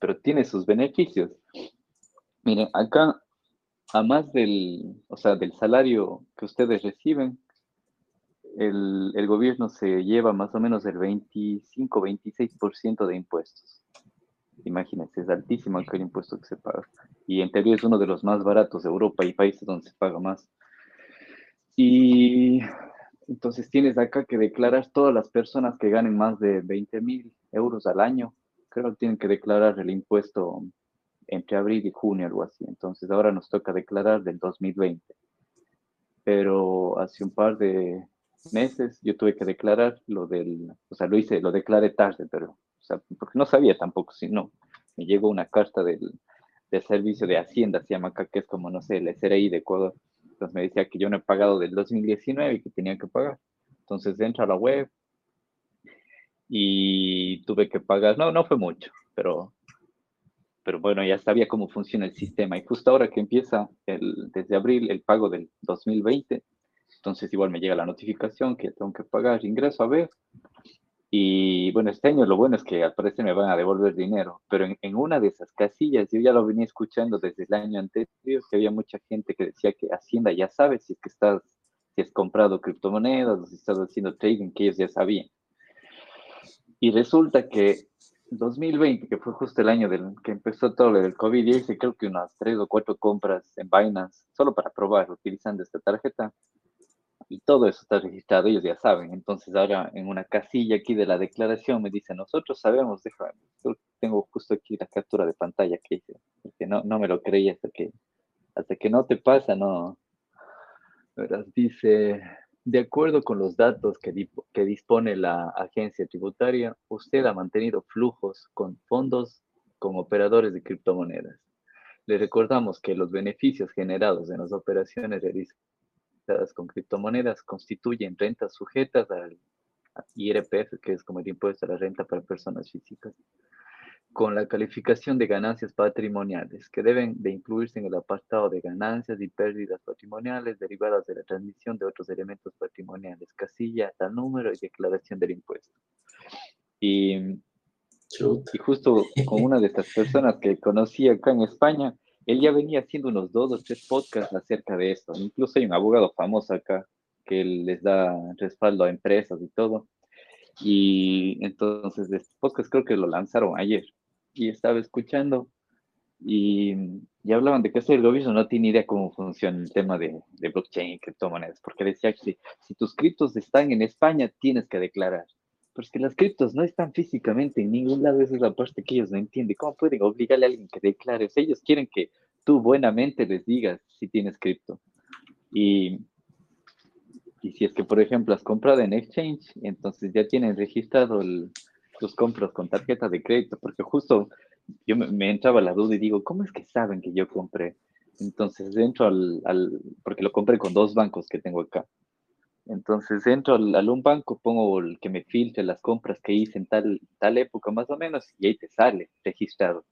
Pero tiene sus beneficios. Miren, acá, a más del, o sea, del salario que ustedes reciben, el, el gobierno se lleva más o menos el 25-26% de impuestos. Imagínense, es altísimo el impuesto que se paga. Y en teoría es uno de los más baratos de Europa y países donde se paga más. Y entonces tienes acá que declarar todas las personas que ganen más de 20 mil euros al año. Creo que tienen que declarar el impuesto entre abril y junio, algo así. Entonces ahora nos toca declarar del 2020. Pero hace un par de meses yo tuve que declarar lo del, o sea, lo hice, lo declaré tarde, pero sea, porque no sabía tampoco si no. Me llegó una carta del, del servicio de Hacienda, se llama acá, que es como, no sé, el SRI de Ecuador. Entonces me decía que yo no he pagado del 2019 y que tenía que pagar. Entonces entro a la web y tuve que pagar. No, no fue mucho, pero, pero bueno, ya sabía cómo funciona el sistema. Y justo ahora que empieza el, desde abril el pago del 2020, entonces igual me llega la notificación que tengo que pagar. Ingreso a ver y bueno, este año lo bueno es que al parecer me van a devolver dinero, pero en, en, una de esas casillas, yo ya lo venía escuchando desde el año anterior, que había mucha gente que decía que Hacienda ya sabe si es que estás, si has comprado criptomonedas o si estás haciendo trading, que ellos ya sabían. Y resulta que 2020, que fue justo el año del que empezó todo lo del COVID, hice creo que unas tres o cuatro compras en Binance, solo para probar utilizando esta tarjeta. Y todo eso está registrado, ellos ya saben. Entonces ahora en una casilla aquí de la declaración me dice, nosotros sabemos, déjame, tengo justo aquí la captura de pantalla que hice, porque no, no me lo creí hasta que, hasta que no te pasa, no. Dice, de acuerdo con los datos que, que dispone la agencia tributaria, usted ha mantenido flujos con fondos con operadores de criptomonedas. Le recordamos que los beneficios generados en las operaciones realizadas con criptomonedas constituyen rentas sujetas al IRPF, que es como el impuesto a la renta para personas físicas, con la calificación de ganancias patrimoniales, que deben de incluirse en el apartado de ganancias y pérdidas patrimoniales derivadas de la transmisión de otros elementos patrimoniales, casilla, tal número y declaración del impuesto. Y, y justo con una de estas personas que conocí acá en España, él ya venía haciendo unos dos o tres podcasts acerca de esto. Incluso hay un abogado famoso acá que les da respaldo a empresas y todo. Y entonces, este podcast creo que lo lanzaron ayer. Y estaba escuchando y, hablaban de que el gobierno no tiene idea cómo funciona el tema de, blockchain y criptomonedas, porque decía que si tus criptos están en España, tienes que declarar. Pero es que las criptos no están físicamente en ningún lado, esa es la parte que ellos no entienden. ¿Cómo pueden obligarle a alguien que declare? ellos quieren que tú buenamente les digas si tienes cripto. Y, y si es que, por ejemplo, has comprado en Exchange, entonces ya tienen registrado tus compras con tarjeta de crédito, porque justo yo me, entraba la duda y digo, ¿cómo es que saben que yo compré? Entonces entro al, al, porque lo compré con dos bancos que tengo acá. Entonces entro al, un banco, pongo el que me filtre las compras que hice en tal, tal época más o menos y ahí te sale registrado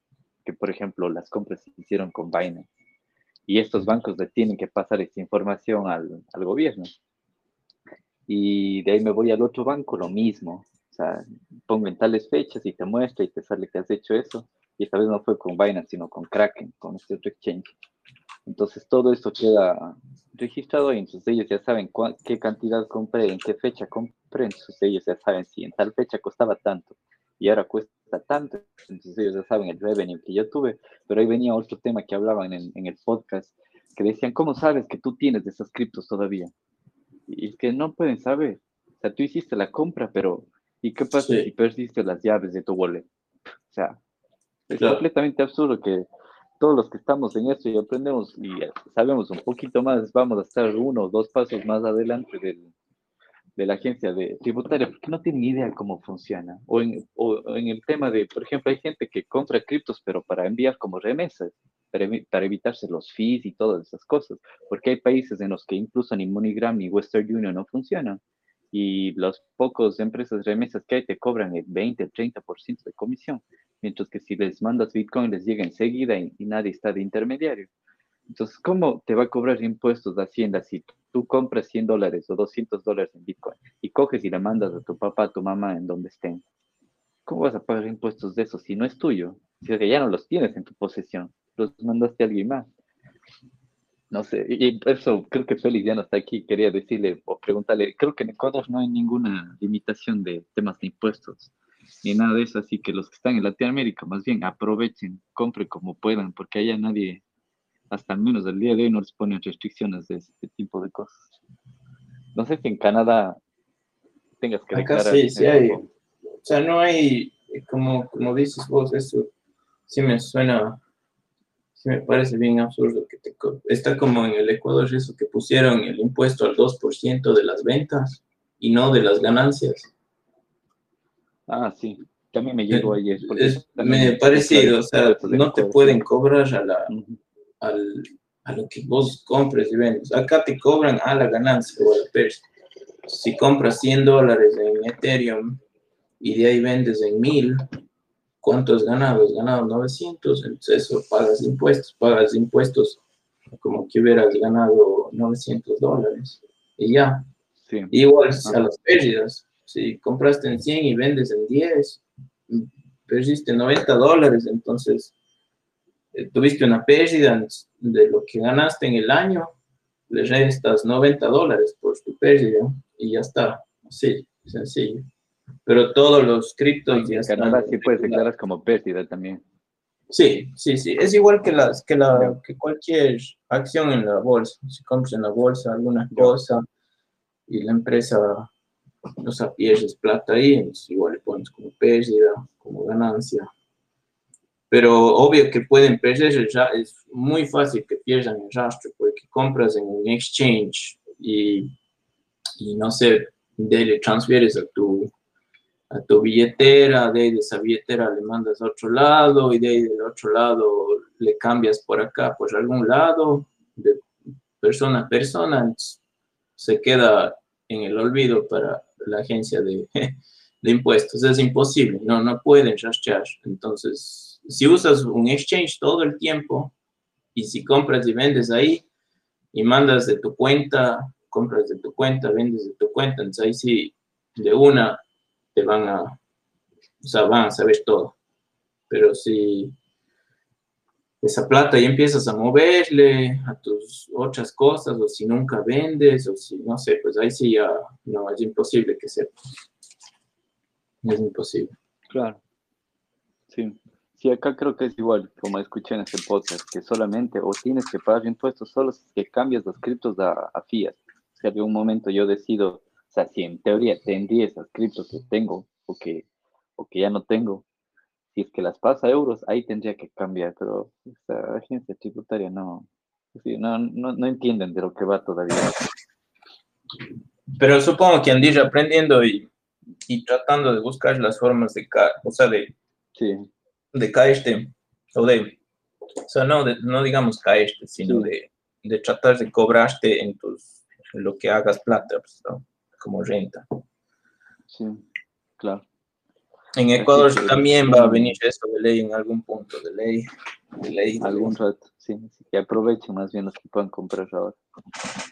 que, por ejemplo, las compras se hicieron con Binance. Y estos bancos le tienen que pasar esta información al, al gobierno. Y de ahí me voy al otro banco, lo mismo. O sea, pongo en tales fechas y te muestra y te sale que has hecho eso. Y esta vez no fue con Binance, sino con Kraken, con este otro exchange. Entonces todo esto queda registrado y entonces ellos ya saben qué cantidad compré, en qué fecha compré, entonces ellos ya saben si en tal fecha costaba tanto y ahora cuesta tanto, entonces ellos ya saben el revenue que yo tuve, pero ahí venía otro tema que hablaban en, en el podcast, que decían, ¿cómo sabes que tú tienes de esas criptos todavía? Y es que no pueden saber, o sea, tú hiciste la compra, pero ¿y qué pasa si perdiste las llaves de tu wallet? O sea, es completamente absurdo que todos los que estamos en esto y aprendemos y sabemos un poquito más, vamos a estar uno o dos pasos más adelante del, de la agencia de tributaria porque no tienen idea cómo funciona. O en, o en, el tema de, por ejemplo, hay gente que compra criptos, pero para enviar como remesas, para, para, evitarse los fees y todas esas cosas, porque hay países en los que incluso ni MoneyGram ni Western Union no funcionan. Y los pocos empresas remesas que hay te cobran el 20, el 30% de comisión mientras que si les mandas Bitcoin les llega enseguida y, nadie está de intermediario. Entonces, ¿cómo te va a cobrar impuestos de Hacienda si tú compras 100 dólares o 200 dólares en Bitcoin y coges y le mandas a tu papá, a tu mamá en donde estén? ¿Cómo vas a pagar impuestos de eso si no es tuyo? Si es que ya no los tienes en tu posesión, los mandaste a alguien más. No sé, y eso creo que Félix ya no está aquí. Quería decirle o preguntarle, creo que en Ecuador no hay ninguna limitación de temas de impuestos ni nada de eso, así que los que están en Latinoamérica, más bien aprovechen, compren como puedan, porque allá nadie, hasta al menos el día de hoy, no les ponen restricciones de este tipo de cosas. No sé si en Canadá tengas que Acá sí, sí hay. O sea, no hay, como, como dices vos, eso sí me suena, sí me parece bien absurdo que te, está como en el Ecuador eso que pusieron el impuesto al 2% de las ventas y no de las ganancias. Ah, sí, también me llegó ayer. me parecido, o sea, no te pueden cobrar a, la, al, a lo que vos compres y vendes. Acá te cobran a la ganancia o a la Si compras 100 dólares en Ethereum y de ahí vendes en 1000, ¿cuánto has ganado? Has ganado 900, entonces eso pagas impuestos, pagas impuestos como que hubieras ganado 900 dólares y ya. Igual a las pérdidas si compraste en 100 y vendes en 10, perdiste 90 dólares, entonces eh, tuviste una pérdida de lo que ganaste en el año, le restas 90 dólares por tu pérdida y ya está, así, sencillo. Pero todos los criptos ya están. Canadá sí puedes declarar como pérdida también. Sí, sí, sí. Es igual que, las, que, la, que cualquier acción en la bolsa. Si compras en la bolsa alguna cosa, y la empresa, o sea, pierdes plata ahí, entonces igual le pones como pérdida, como ganancia. Pero obvio que pueden perder, ya es muy fácil que pierdan el rastro porque compras en un exchange y, y no sé, le transfieres a tu, a tu billetera, de, de esa billetera le mandas a otro lado y de ahí del otro lado le cambias por acá, por algún lado, de persona a persona, se queda en el olvido para la agencia de, de impuestos. Es imposible, no, no pueden rastrear. Entonces, si usas un exchange todo el tiempo y si compras y vendes ahí y mandas de tu cuenta, compras de tu cuenta, vendes de tu cuenta, entonces ahí sí, de una te van a, van a saber todo. Pero si esa plata y empiezas a moverle a tus otras cosas, o si nunca vendes, o si no sé, pues ahí sí ya no, es imposible que sepas. Es imposible. Claro. Sí. Sí, acá creo que es igual, como escuché en este podcast, que solamente o tienes que pagar impuestos solo que cambias los criptos a, a fiat. Si algún momento yo decido, o sea, si en teoría tendría esas criptos que tengo o que, o que ya no tengo, si es que las pasa a euros, ahí tendría que cambiar, pero esta agencia tributaria no, no, no, no, entienden de lo que va todavía. Pero supongo que andir aprendiendo y, y, tratando de buscar las formas de, o sea, de, sí. de caerte, o de, o sea, no, de, no digamos caerte, sino sí. de, de, tratar de cobrarte en tus, en lo que hagas plata, pues, ¿no? como renta. Sí, claro. En Ecuador sí, también va a venir eso de ley en algún punto, de ley. De ley de algún ley. rato, sí. Que aprovechen más bien los que puedan comprar ahora.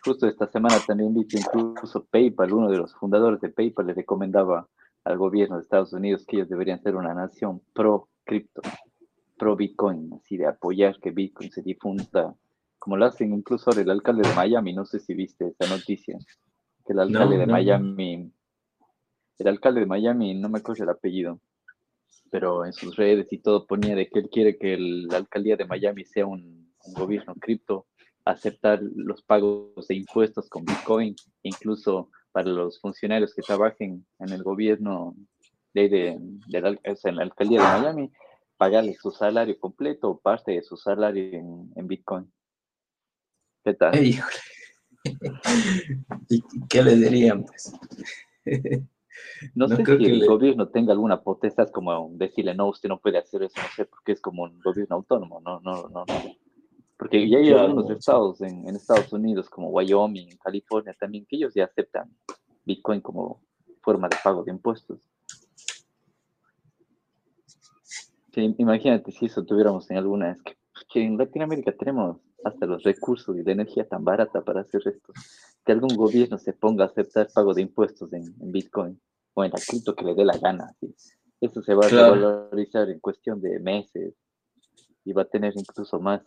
Justo esta semana también vi que incluso PayPal, uno de los fundadores de PayPal, le recomendaba al gobierno de Estados Unidos que ellos deberían ser una nación pro cripto, pro Bitcoin, así de apoyar que Bitcoin se difunda, como lo hacen incluso ahora el alcalde de Miami, no sé si viste esa noticia, que el alcalde No, de no. Miami el alcalde de Miami, no me acuerdo el apellido, pero en sus redes y todo ponía de que él quiere que el- la alcaldía de Miami sea un, gobierno cripto, aceptar los pagos de impuestos con Bitcoin, incluso para los funcionarios que trabajen en el gobierno de, de- de la, en la alcaldía de Miami, pagarles su salario completo o parte de su salario en, Bitcoin. ¿Qué tal? Ey, híjole. ¿Y qué le dirían, pues? No, No sé si que el le- gobierno tenga alguna potestad como decirle, no, usted no puede hacer eso, no sé, porque es como un gobierno autónomo, no, no, no. no. Porque ya hay Claro, algunos sí. estados en, en Estados Unidos, como Wyoming, California también, que ellos ya aceptan Bitcoin como forma de pago de impuestos. Sí, imagínate si eso tuviéramos en alguna, es que, que en Latinoamérica tenemos hasta los recursos y la energía tan barata para hacer esto, que algún gobierno se ponga a aceptar pago de impuestos en, en Bitcoin o en la cripto que le dé la gana. ¿sí? Eso se va Claro. a revalorizar en cuestión de meses y va a tener incluso más.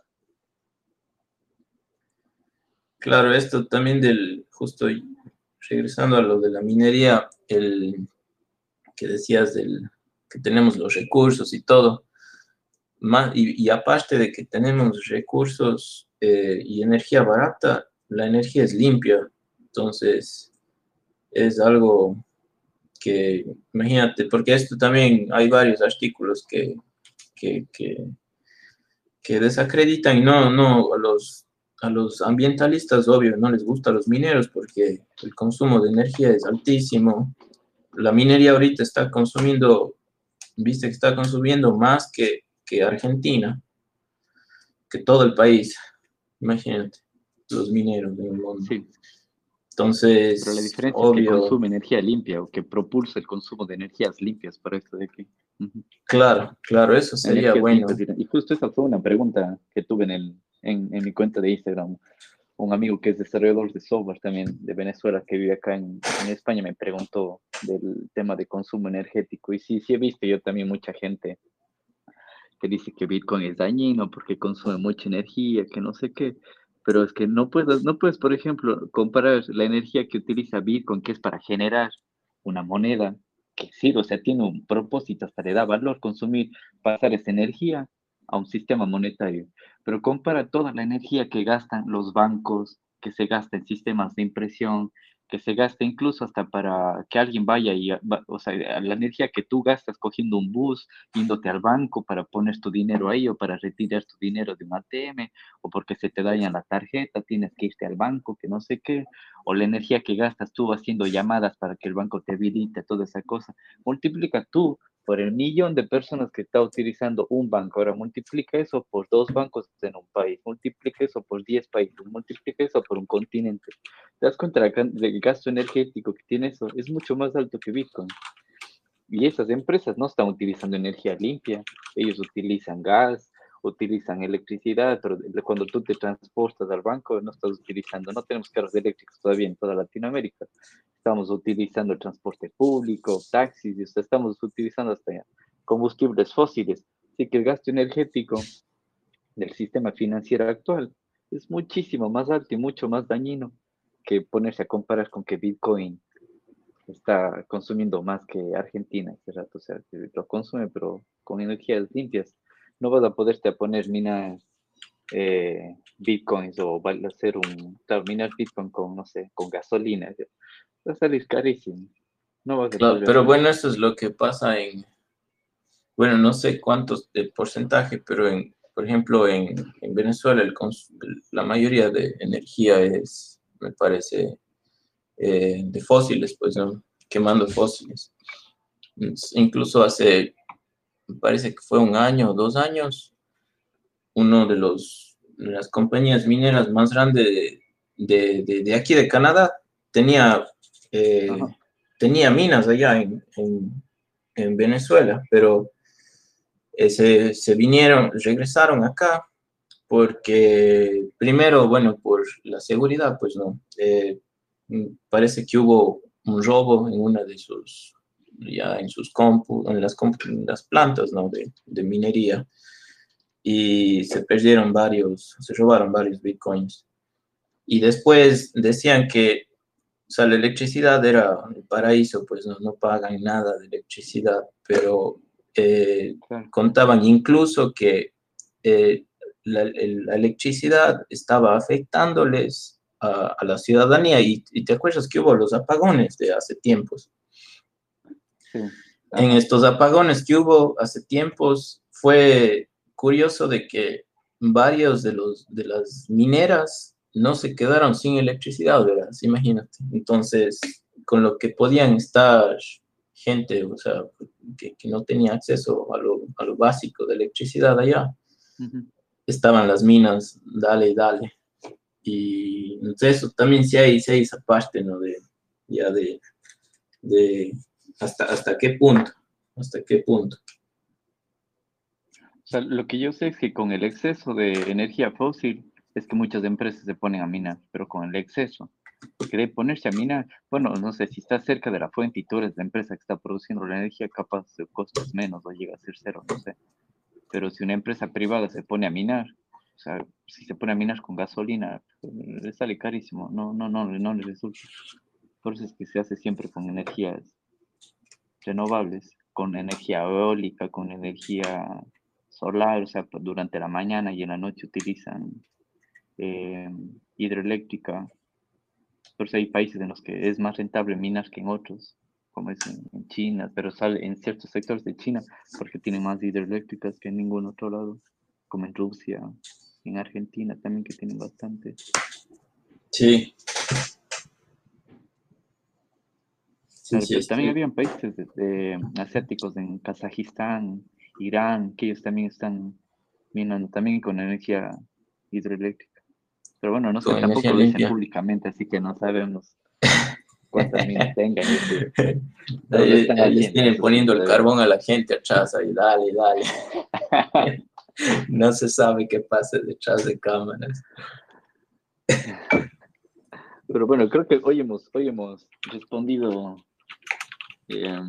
Claro, esto también del, justo regresando a lo de la minería, el que decías del que tenemos los recursos y todo, más, y, y aparte de que tenemos recursos eh, y energía barata, la energía es limpia, entonces es algo que, imagínate, porque esto también hay varios artículos que, que, que, desacreditan y no, no, a los a los ambientalistas, obvio, no les gusta a los mineros porque el consumo de energía es altísimo. La minería ahorita está consumiendo, viste que está consumiendo más que, que Argentina, que todo el país. Imagínate, los mineros del mundo. Sí, Entonces, pero la diferencia es que obvio, consume energía limpia o que propulsa el consumo de energías limpias para esto de aquí. Claro, claro, eso sería bueno. Y justo esa fue una pregunta que tuve en, el, en, en mi cuenta de Instagram. Un amigo que es desarrollador de software también de Venezuela que vive acá en, en España me preguntó del tema de consumo energético. Y sí, sí he visto yo también mucha gente que dice que Bitcoin es dañino porque consume mucha energía, que no sé qué. Pero es que no puedes, no puedes, por ejemplo, comparar la energía que utiliza Bitcoin, que es para generar una moneda, que sí, o sea, tiene un propósito, hasta le da valor consumir, pasar esa energía a un sistema monetario. Pero compara toda la energía que gastan los bancos, que se gasta en sistemas de impresión, que se gasta incluso hasta para que alguien vaya y, o sea, la energía que tú gastas cogiendo un bus, yéndote al banco para poner tu dinero ahí o para retirar tu dinero de un ATM o porque se te daña la tarjeta, tienes que irte al banco, que no sé qué, o la energía que gastas tú haciendo llamadas para que el banco te habilite, toda esa cosa. Multiplica tú por el millón de personas que está utilizando un banco. Ahora multiplica eso por dos bancos en un país, multiplica eso por 10 países, multiplica eso por un continente. ¿Te das cuenta del gasto energético que tiene eso? Es mucho más alto que Bitcoin. Y esas empresas no están utilizando energía limpia, ellos utilizan gas, utilizan electricidad, pero cuando tú te transportas al banco no estás utilizando, no tenemos carros eléctricos todavía en toda Latinoamérica, estamos utilizando el transporte público, taxis, y estamos utilizando hasta combustibles fósiles, así que el gasto energético del sistema financiero actual es muchísimo más alto y mucho más dañino que ponerse a comparar con que Bitcoin está consumiendo más que Argentina. Rato, o sea, lo consume, pero con energías limpias no vas a poderte poner minar eh, bitcoins o hacer un, claro, minar bitcoin con, no sé, con gasolina. Va a salir carísimo. No vas a pero bueno, eso es lo que pasa en, bueno, no sé cuántos de porcentaje, pero en, por ejemplo, en, en Venezuela el la mayoría de energía es, me parece, eh, de fósiles, pues, ¿no? quemando fósiles. Incluso hace me parece que fue un año o dos años, uno de, los, las compañías mineras más grandes de, de, aquí de Canadá. Tenía, eh, tenía minas allá en, en, Venezuela, pero eh, se, se, vinieron, regresaron acá porque primero, bueno, por la seguridad, pues no, eh, parece que hubo un robo en una de sus ya en sus compu, en las, las plantas ¿no? de, de, minería y se perdieron varios, se robaron varios bitcoins. Y después decían que o sea, la electricidad era el paraíso, pues no, no pagan nada de electricidad, pero eh, contaban incluso que eh, la, la, electricidad estaba afectándoles a, a la ciudadanía y, y, te acuerdas que hubo los apagones de hace tiempos. En estos apagones que hubo hace tiempos, fue curioso de que varios de, los, de las mineras no se quedaron sin electricidad, ¿verdad? Imagínate. Entonces, con lo que podían estar gente, o sea, que, no tenía acceso a lo, a lo, básico de electricidad allá, estaban las minas, dale y dale. Y entonces eso también sí hay, sí hay esa parte, ¿no? De, ya de, de ¿Hasta, hasta qué punto? ¿Hasta qué punto? O sea, lo que yo sé es que con el exceso de energía fósil es que muchas empresas se ponen a minar, pero con el exceso. Porque de ponerse a minar, bueno, no sé, si estás cerca de la fuente y tú eres la empresa que está produciendo la energía, capaz de costos menos o llega a ser cero, no sé. Pero si una empresa privada se pone a minar, o sea, si se pone a minar con gasolina, le sale carísimo, no, no, no, no le resulta. Por eso es que se hace siempre con energías renovables, con energía eólica, con energía solar, o sea, pues, durante la mañana y en la noche utilizan eh, hidroeléctrica. Eso hay países en los que es más rentable minar que en otros, como es en, China, pero sale en ciertos sectores de China porque tienen más hidroeléctricas que en ningún otro lado, como en Rusia, en Argentina también que tienen bastante. Sí, también habían países asiáticos en Kazajistán, Irán, que ellos también están minando también con energía hidroeléctrica. Pero bueno, no sé, tampoco lo dicen públicamente, así que no sabemos cuántas minas tengan. Ahí, les tienen poniendo el carbón a la gente atrás, ahí, dale, dale. no se sabe qué pasa detrás de cámaras. Pero bueno, creo que hoy hemos, hoy hemos respondido Em,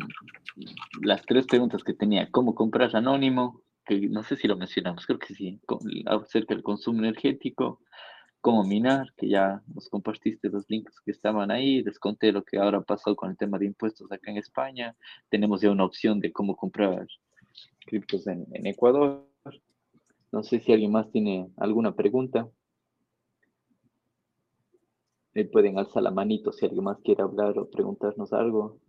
las tres preguntas que tenía, ¿cómo comprar anónimo? Que no sé si lo mencionamos, creo que sí, acerca del consumo energético, cómo minar, que ya nos compartiste los links que estaban ahí, les conté lo que ahora ha pasado con el tema de impuestos acá en España, tenemos ya una opción de cómo comprar criptos en, Ecuador. No sé si alguien más tiene alguna pregunta. Pueden alzar la manito si alguien más quiere hablar o preguntarnos algo.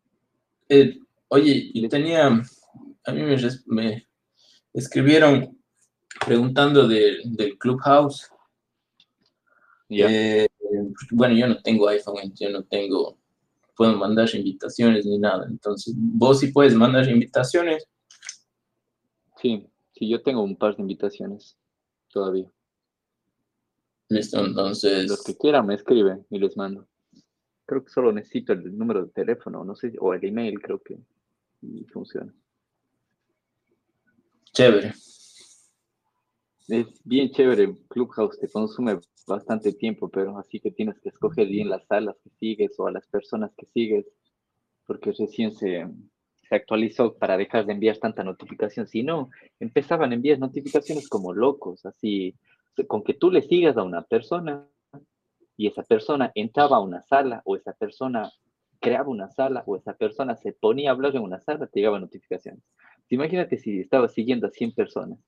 Eh, oye, y tenía, a mí me, escribieron preguntando de- del Clubhouse. Ya. Eh, bueno, yo no tengo iPhone, yo no tengo, puedo mandar invitaciones ni nada. Entonces, vos sí puedes mandar invitaciones. Sí, sí, yo tengo un par de invitaciones todavía. Listo, entonces. Los que quieran me escriben y les mando. Creo que solo necesito el número de teléfono, no sé, o el email, creo que y funciona. Chévere. Es bien chévere, Clubhouse te consume bastante tiempo, pero así que tienes que escoger bien las salas que sigues o a las personas que sigues, porque recién se, se actualizó para dejar de enviar tanta notificación. Si no, empezaban a enviar notificaciones como locos, así, con que tú le sigas a una persona y esa persona entraba a una sala o esa persona creaba una sala o esa persona se ponía a hablar en una sala, te llegaban notificaciones. Imagínate si estabas siguiendo a 100 personas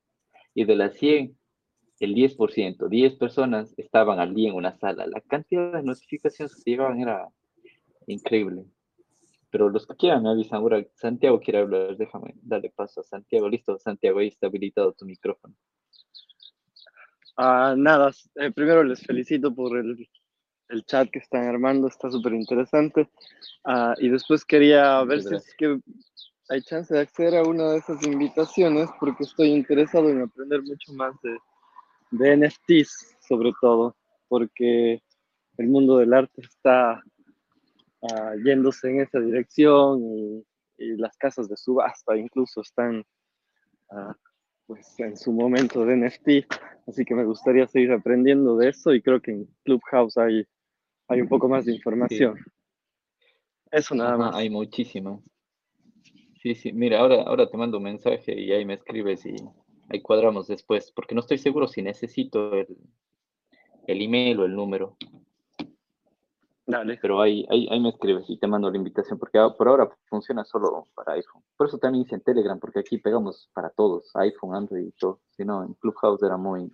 y de las 100, el 10%, 10 personas estaban al día en una sala. La cantidad de notificaciones que llegaban era increíble. Pero los que quieran me avisan. Ahora Santiago quiere hablar, déjame darle paso a Santiago. Listo, Santiago, ahí está habilitado tu micrófono. Ah, nada, eh, primero les felicito por el, el chat que están armando, está súper interesante. Ah, y después quería ver si es que hay chance de acceder a una de esas invitaciones porque estoy interesado en aprender mucho más de, de NFTs, sobre todo, porque el mundo del arte está ah, yéndose en esa dirección y, y las casas de subasta incluso están ah, pues en su momento de NFT, así que me gustaría seguir aprendiendo de eso y creo que en Clubhouse hay, hay un poco más de información. Eso nada más. Hay muchísimas. Sí, sí, mira, ahora, ahora te mando un mensaje y ahí me escribes y ahí cuadramos después, porque no estoy seguro si necesito el, el email o el número, Dale. pero ahí, ahí, ahí me escribes y te mando la invitación, porque por ahora funciona solo para iPhone. Por eso también hice en Telegram, porque aquí pegamos para todos, iPhone, Android y todo. Si no, en Clubhouse era muy,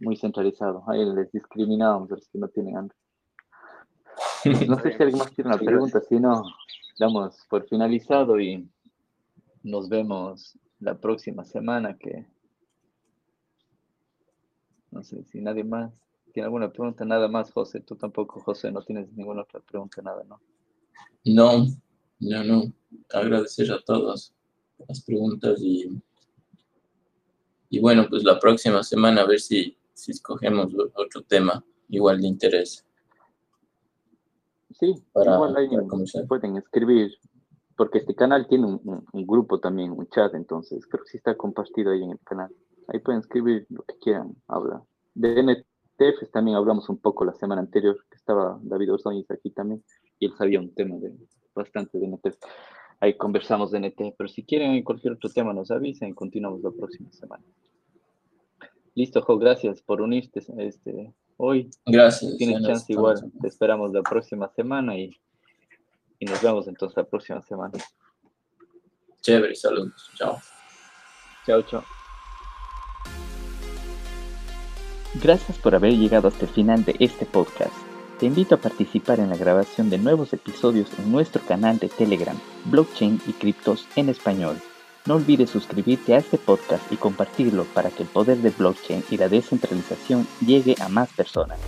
muy centralizado. Ahí les discriminábamos a los que no tienen Android. No sé si alguien más tiene una pregunta, si no, damos por finalizado y nos vemos la próxima semana que no sé si nadie más tiene alguna pregunta, nada más, José, tú tampoco, José, no tienes ninguna otra pregunta, nada, ¿no? No, no, no. Agradecer a todos las preguntas y, y bueno, pues la próxima semana a ver si, si escogemos otro tema igual de interés. Sí, Para- igual ahí para pueden escribir, porque este canal tiene un, un- un grupo también, un chat, entonces creo que sí está compartido ahí en el canal. Ahí pueden escribir lo que quieran, hablar. De NTFs también hablamos un poco la semana anterior, que estaba David Ordóñez aquí también, y él sabía un tema de bastante de NTF. Ahí conversamos de NT, pero si quieren en cualquier otro tema nos avisen y continuamos la próxima semana. Listo, Jo, gracias por unirte este, hoy. Gracias. Tienes chance igual, te esperamos la próxima semana y, y nos vemos entonces la próxima semana. Chévere, saludos. Chao. Chao, chao. Gracias por haber llegado hasta el final de este podcast. Te invito a participar en la grabación de nuevos episodios en nuestro canal de Telegram, Blockchain y Criptos en Español. No olvides suscribirte a este podcast y compartirlo para que el poder de blockchain y la descentralización llegue a más personas.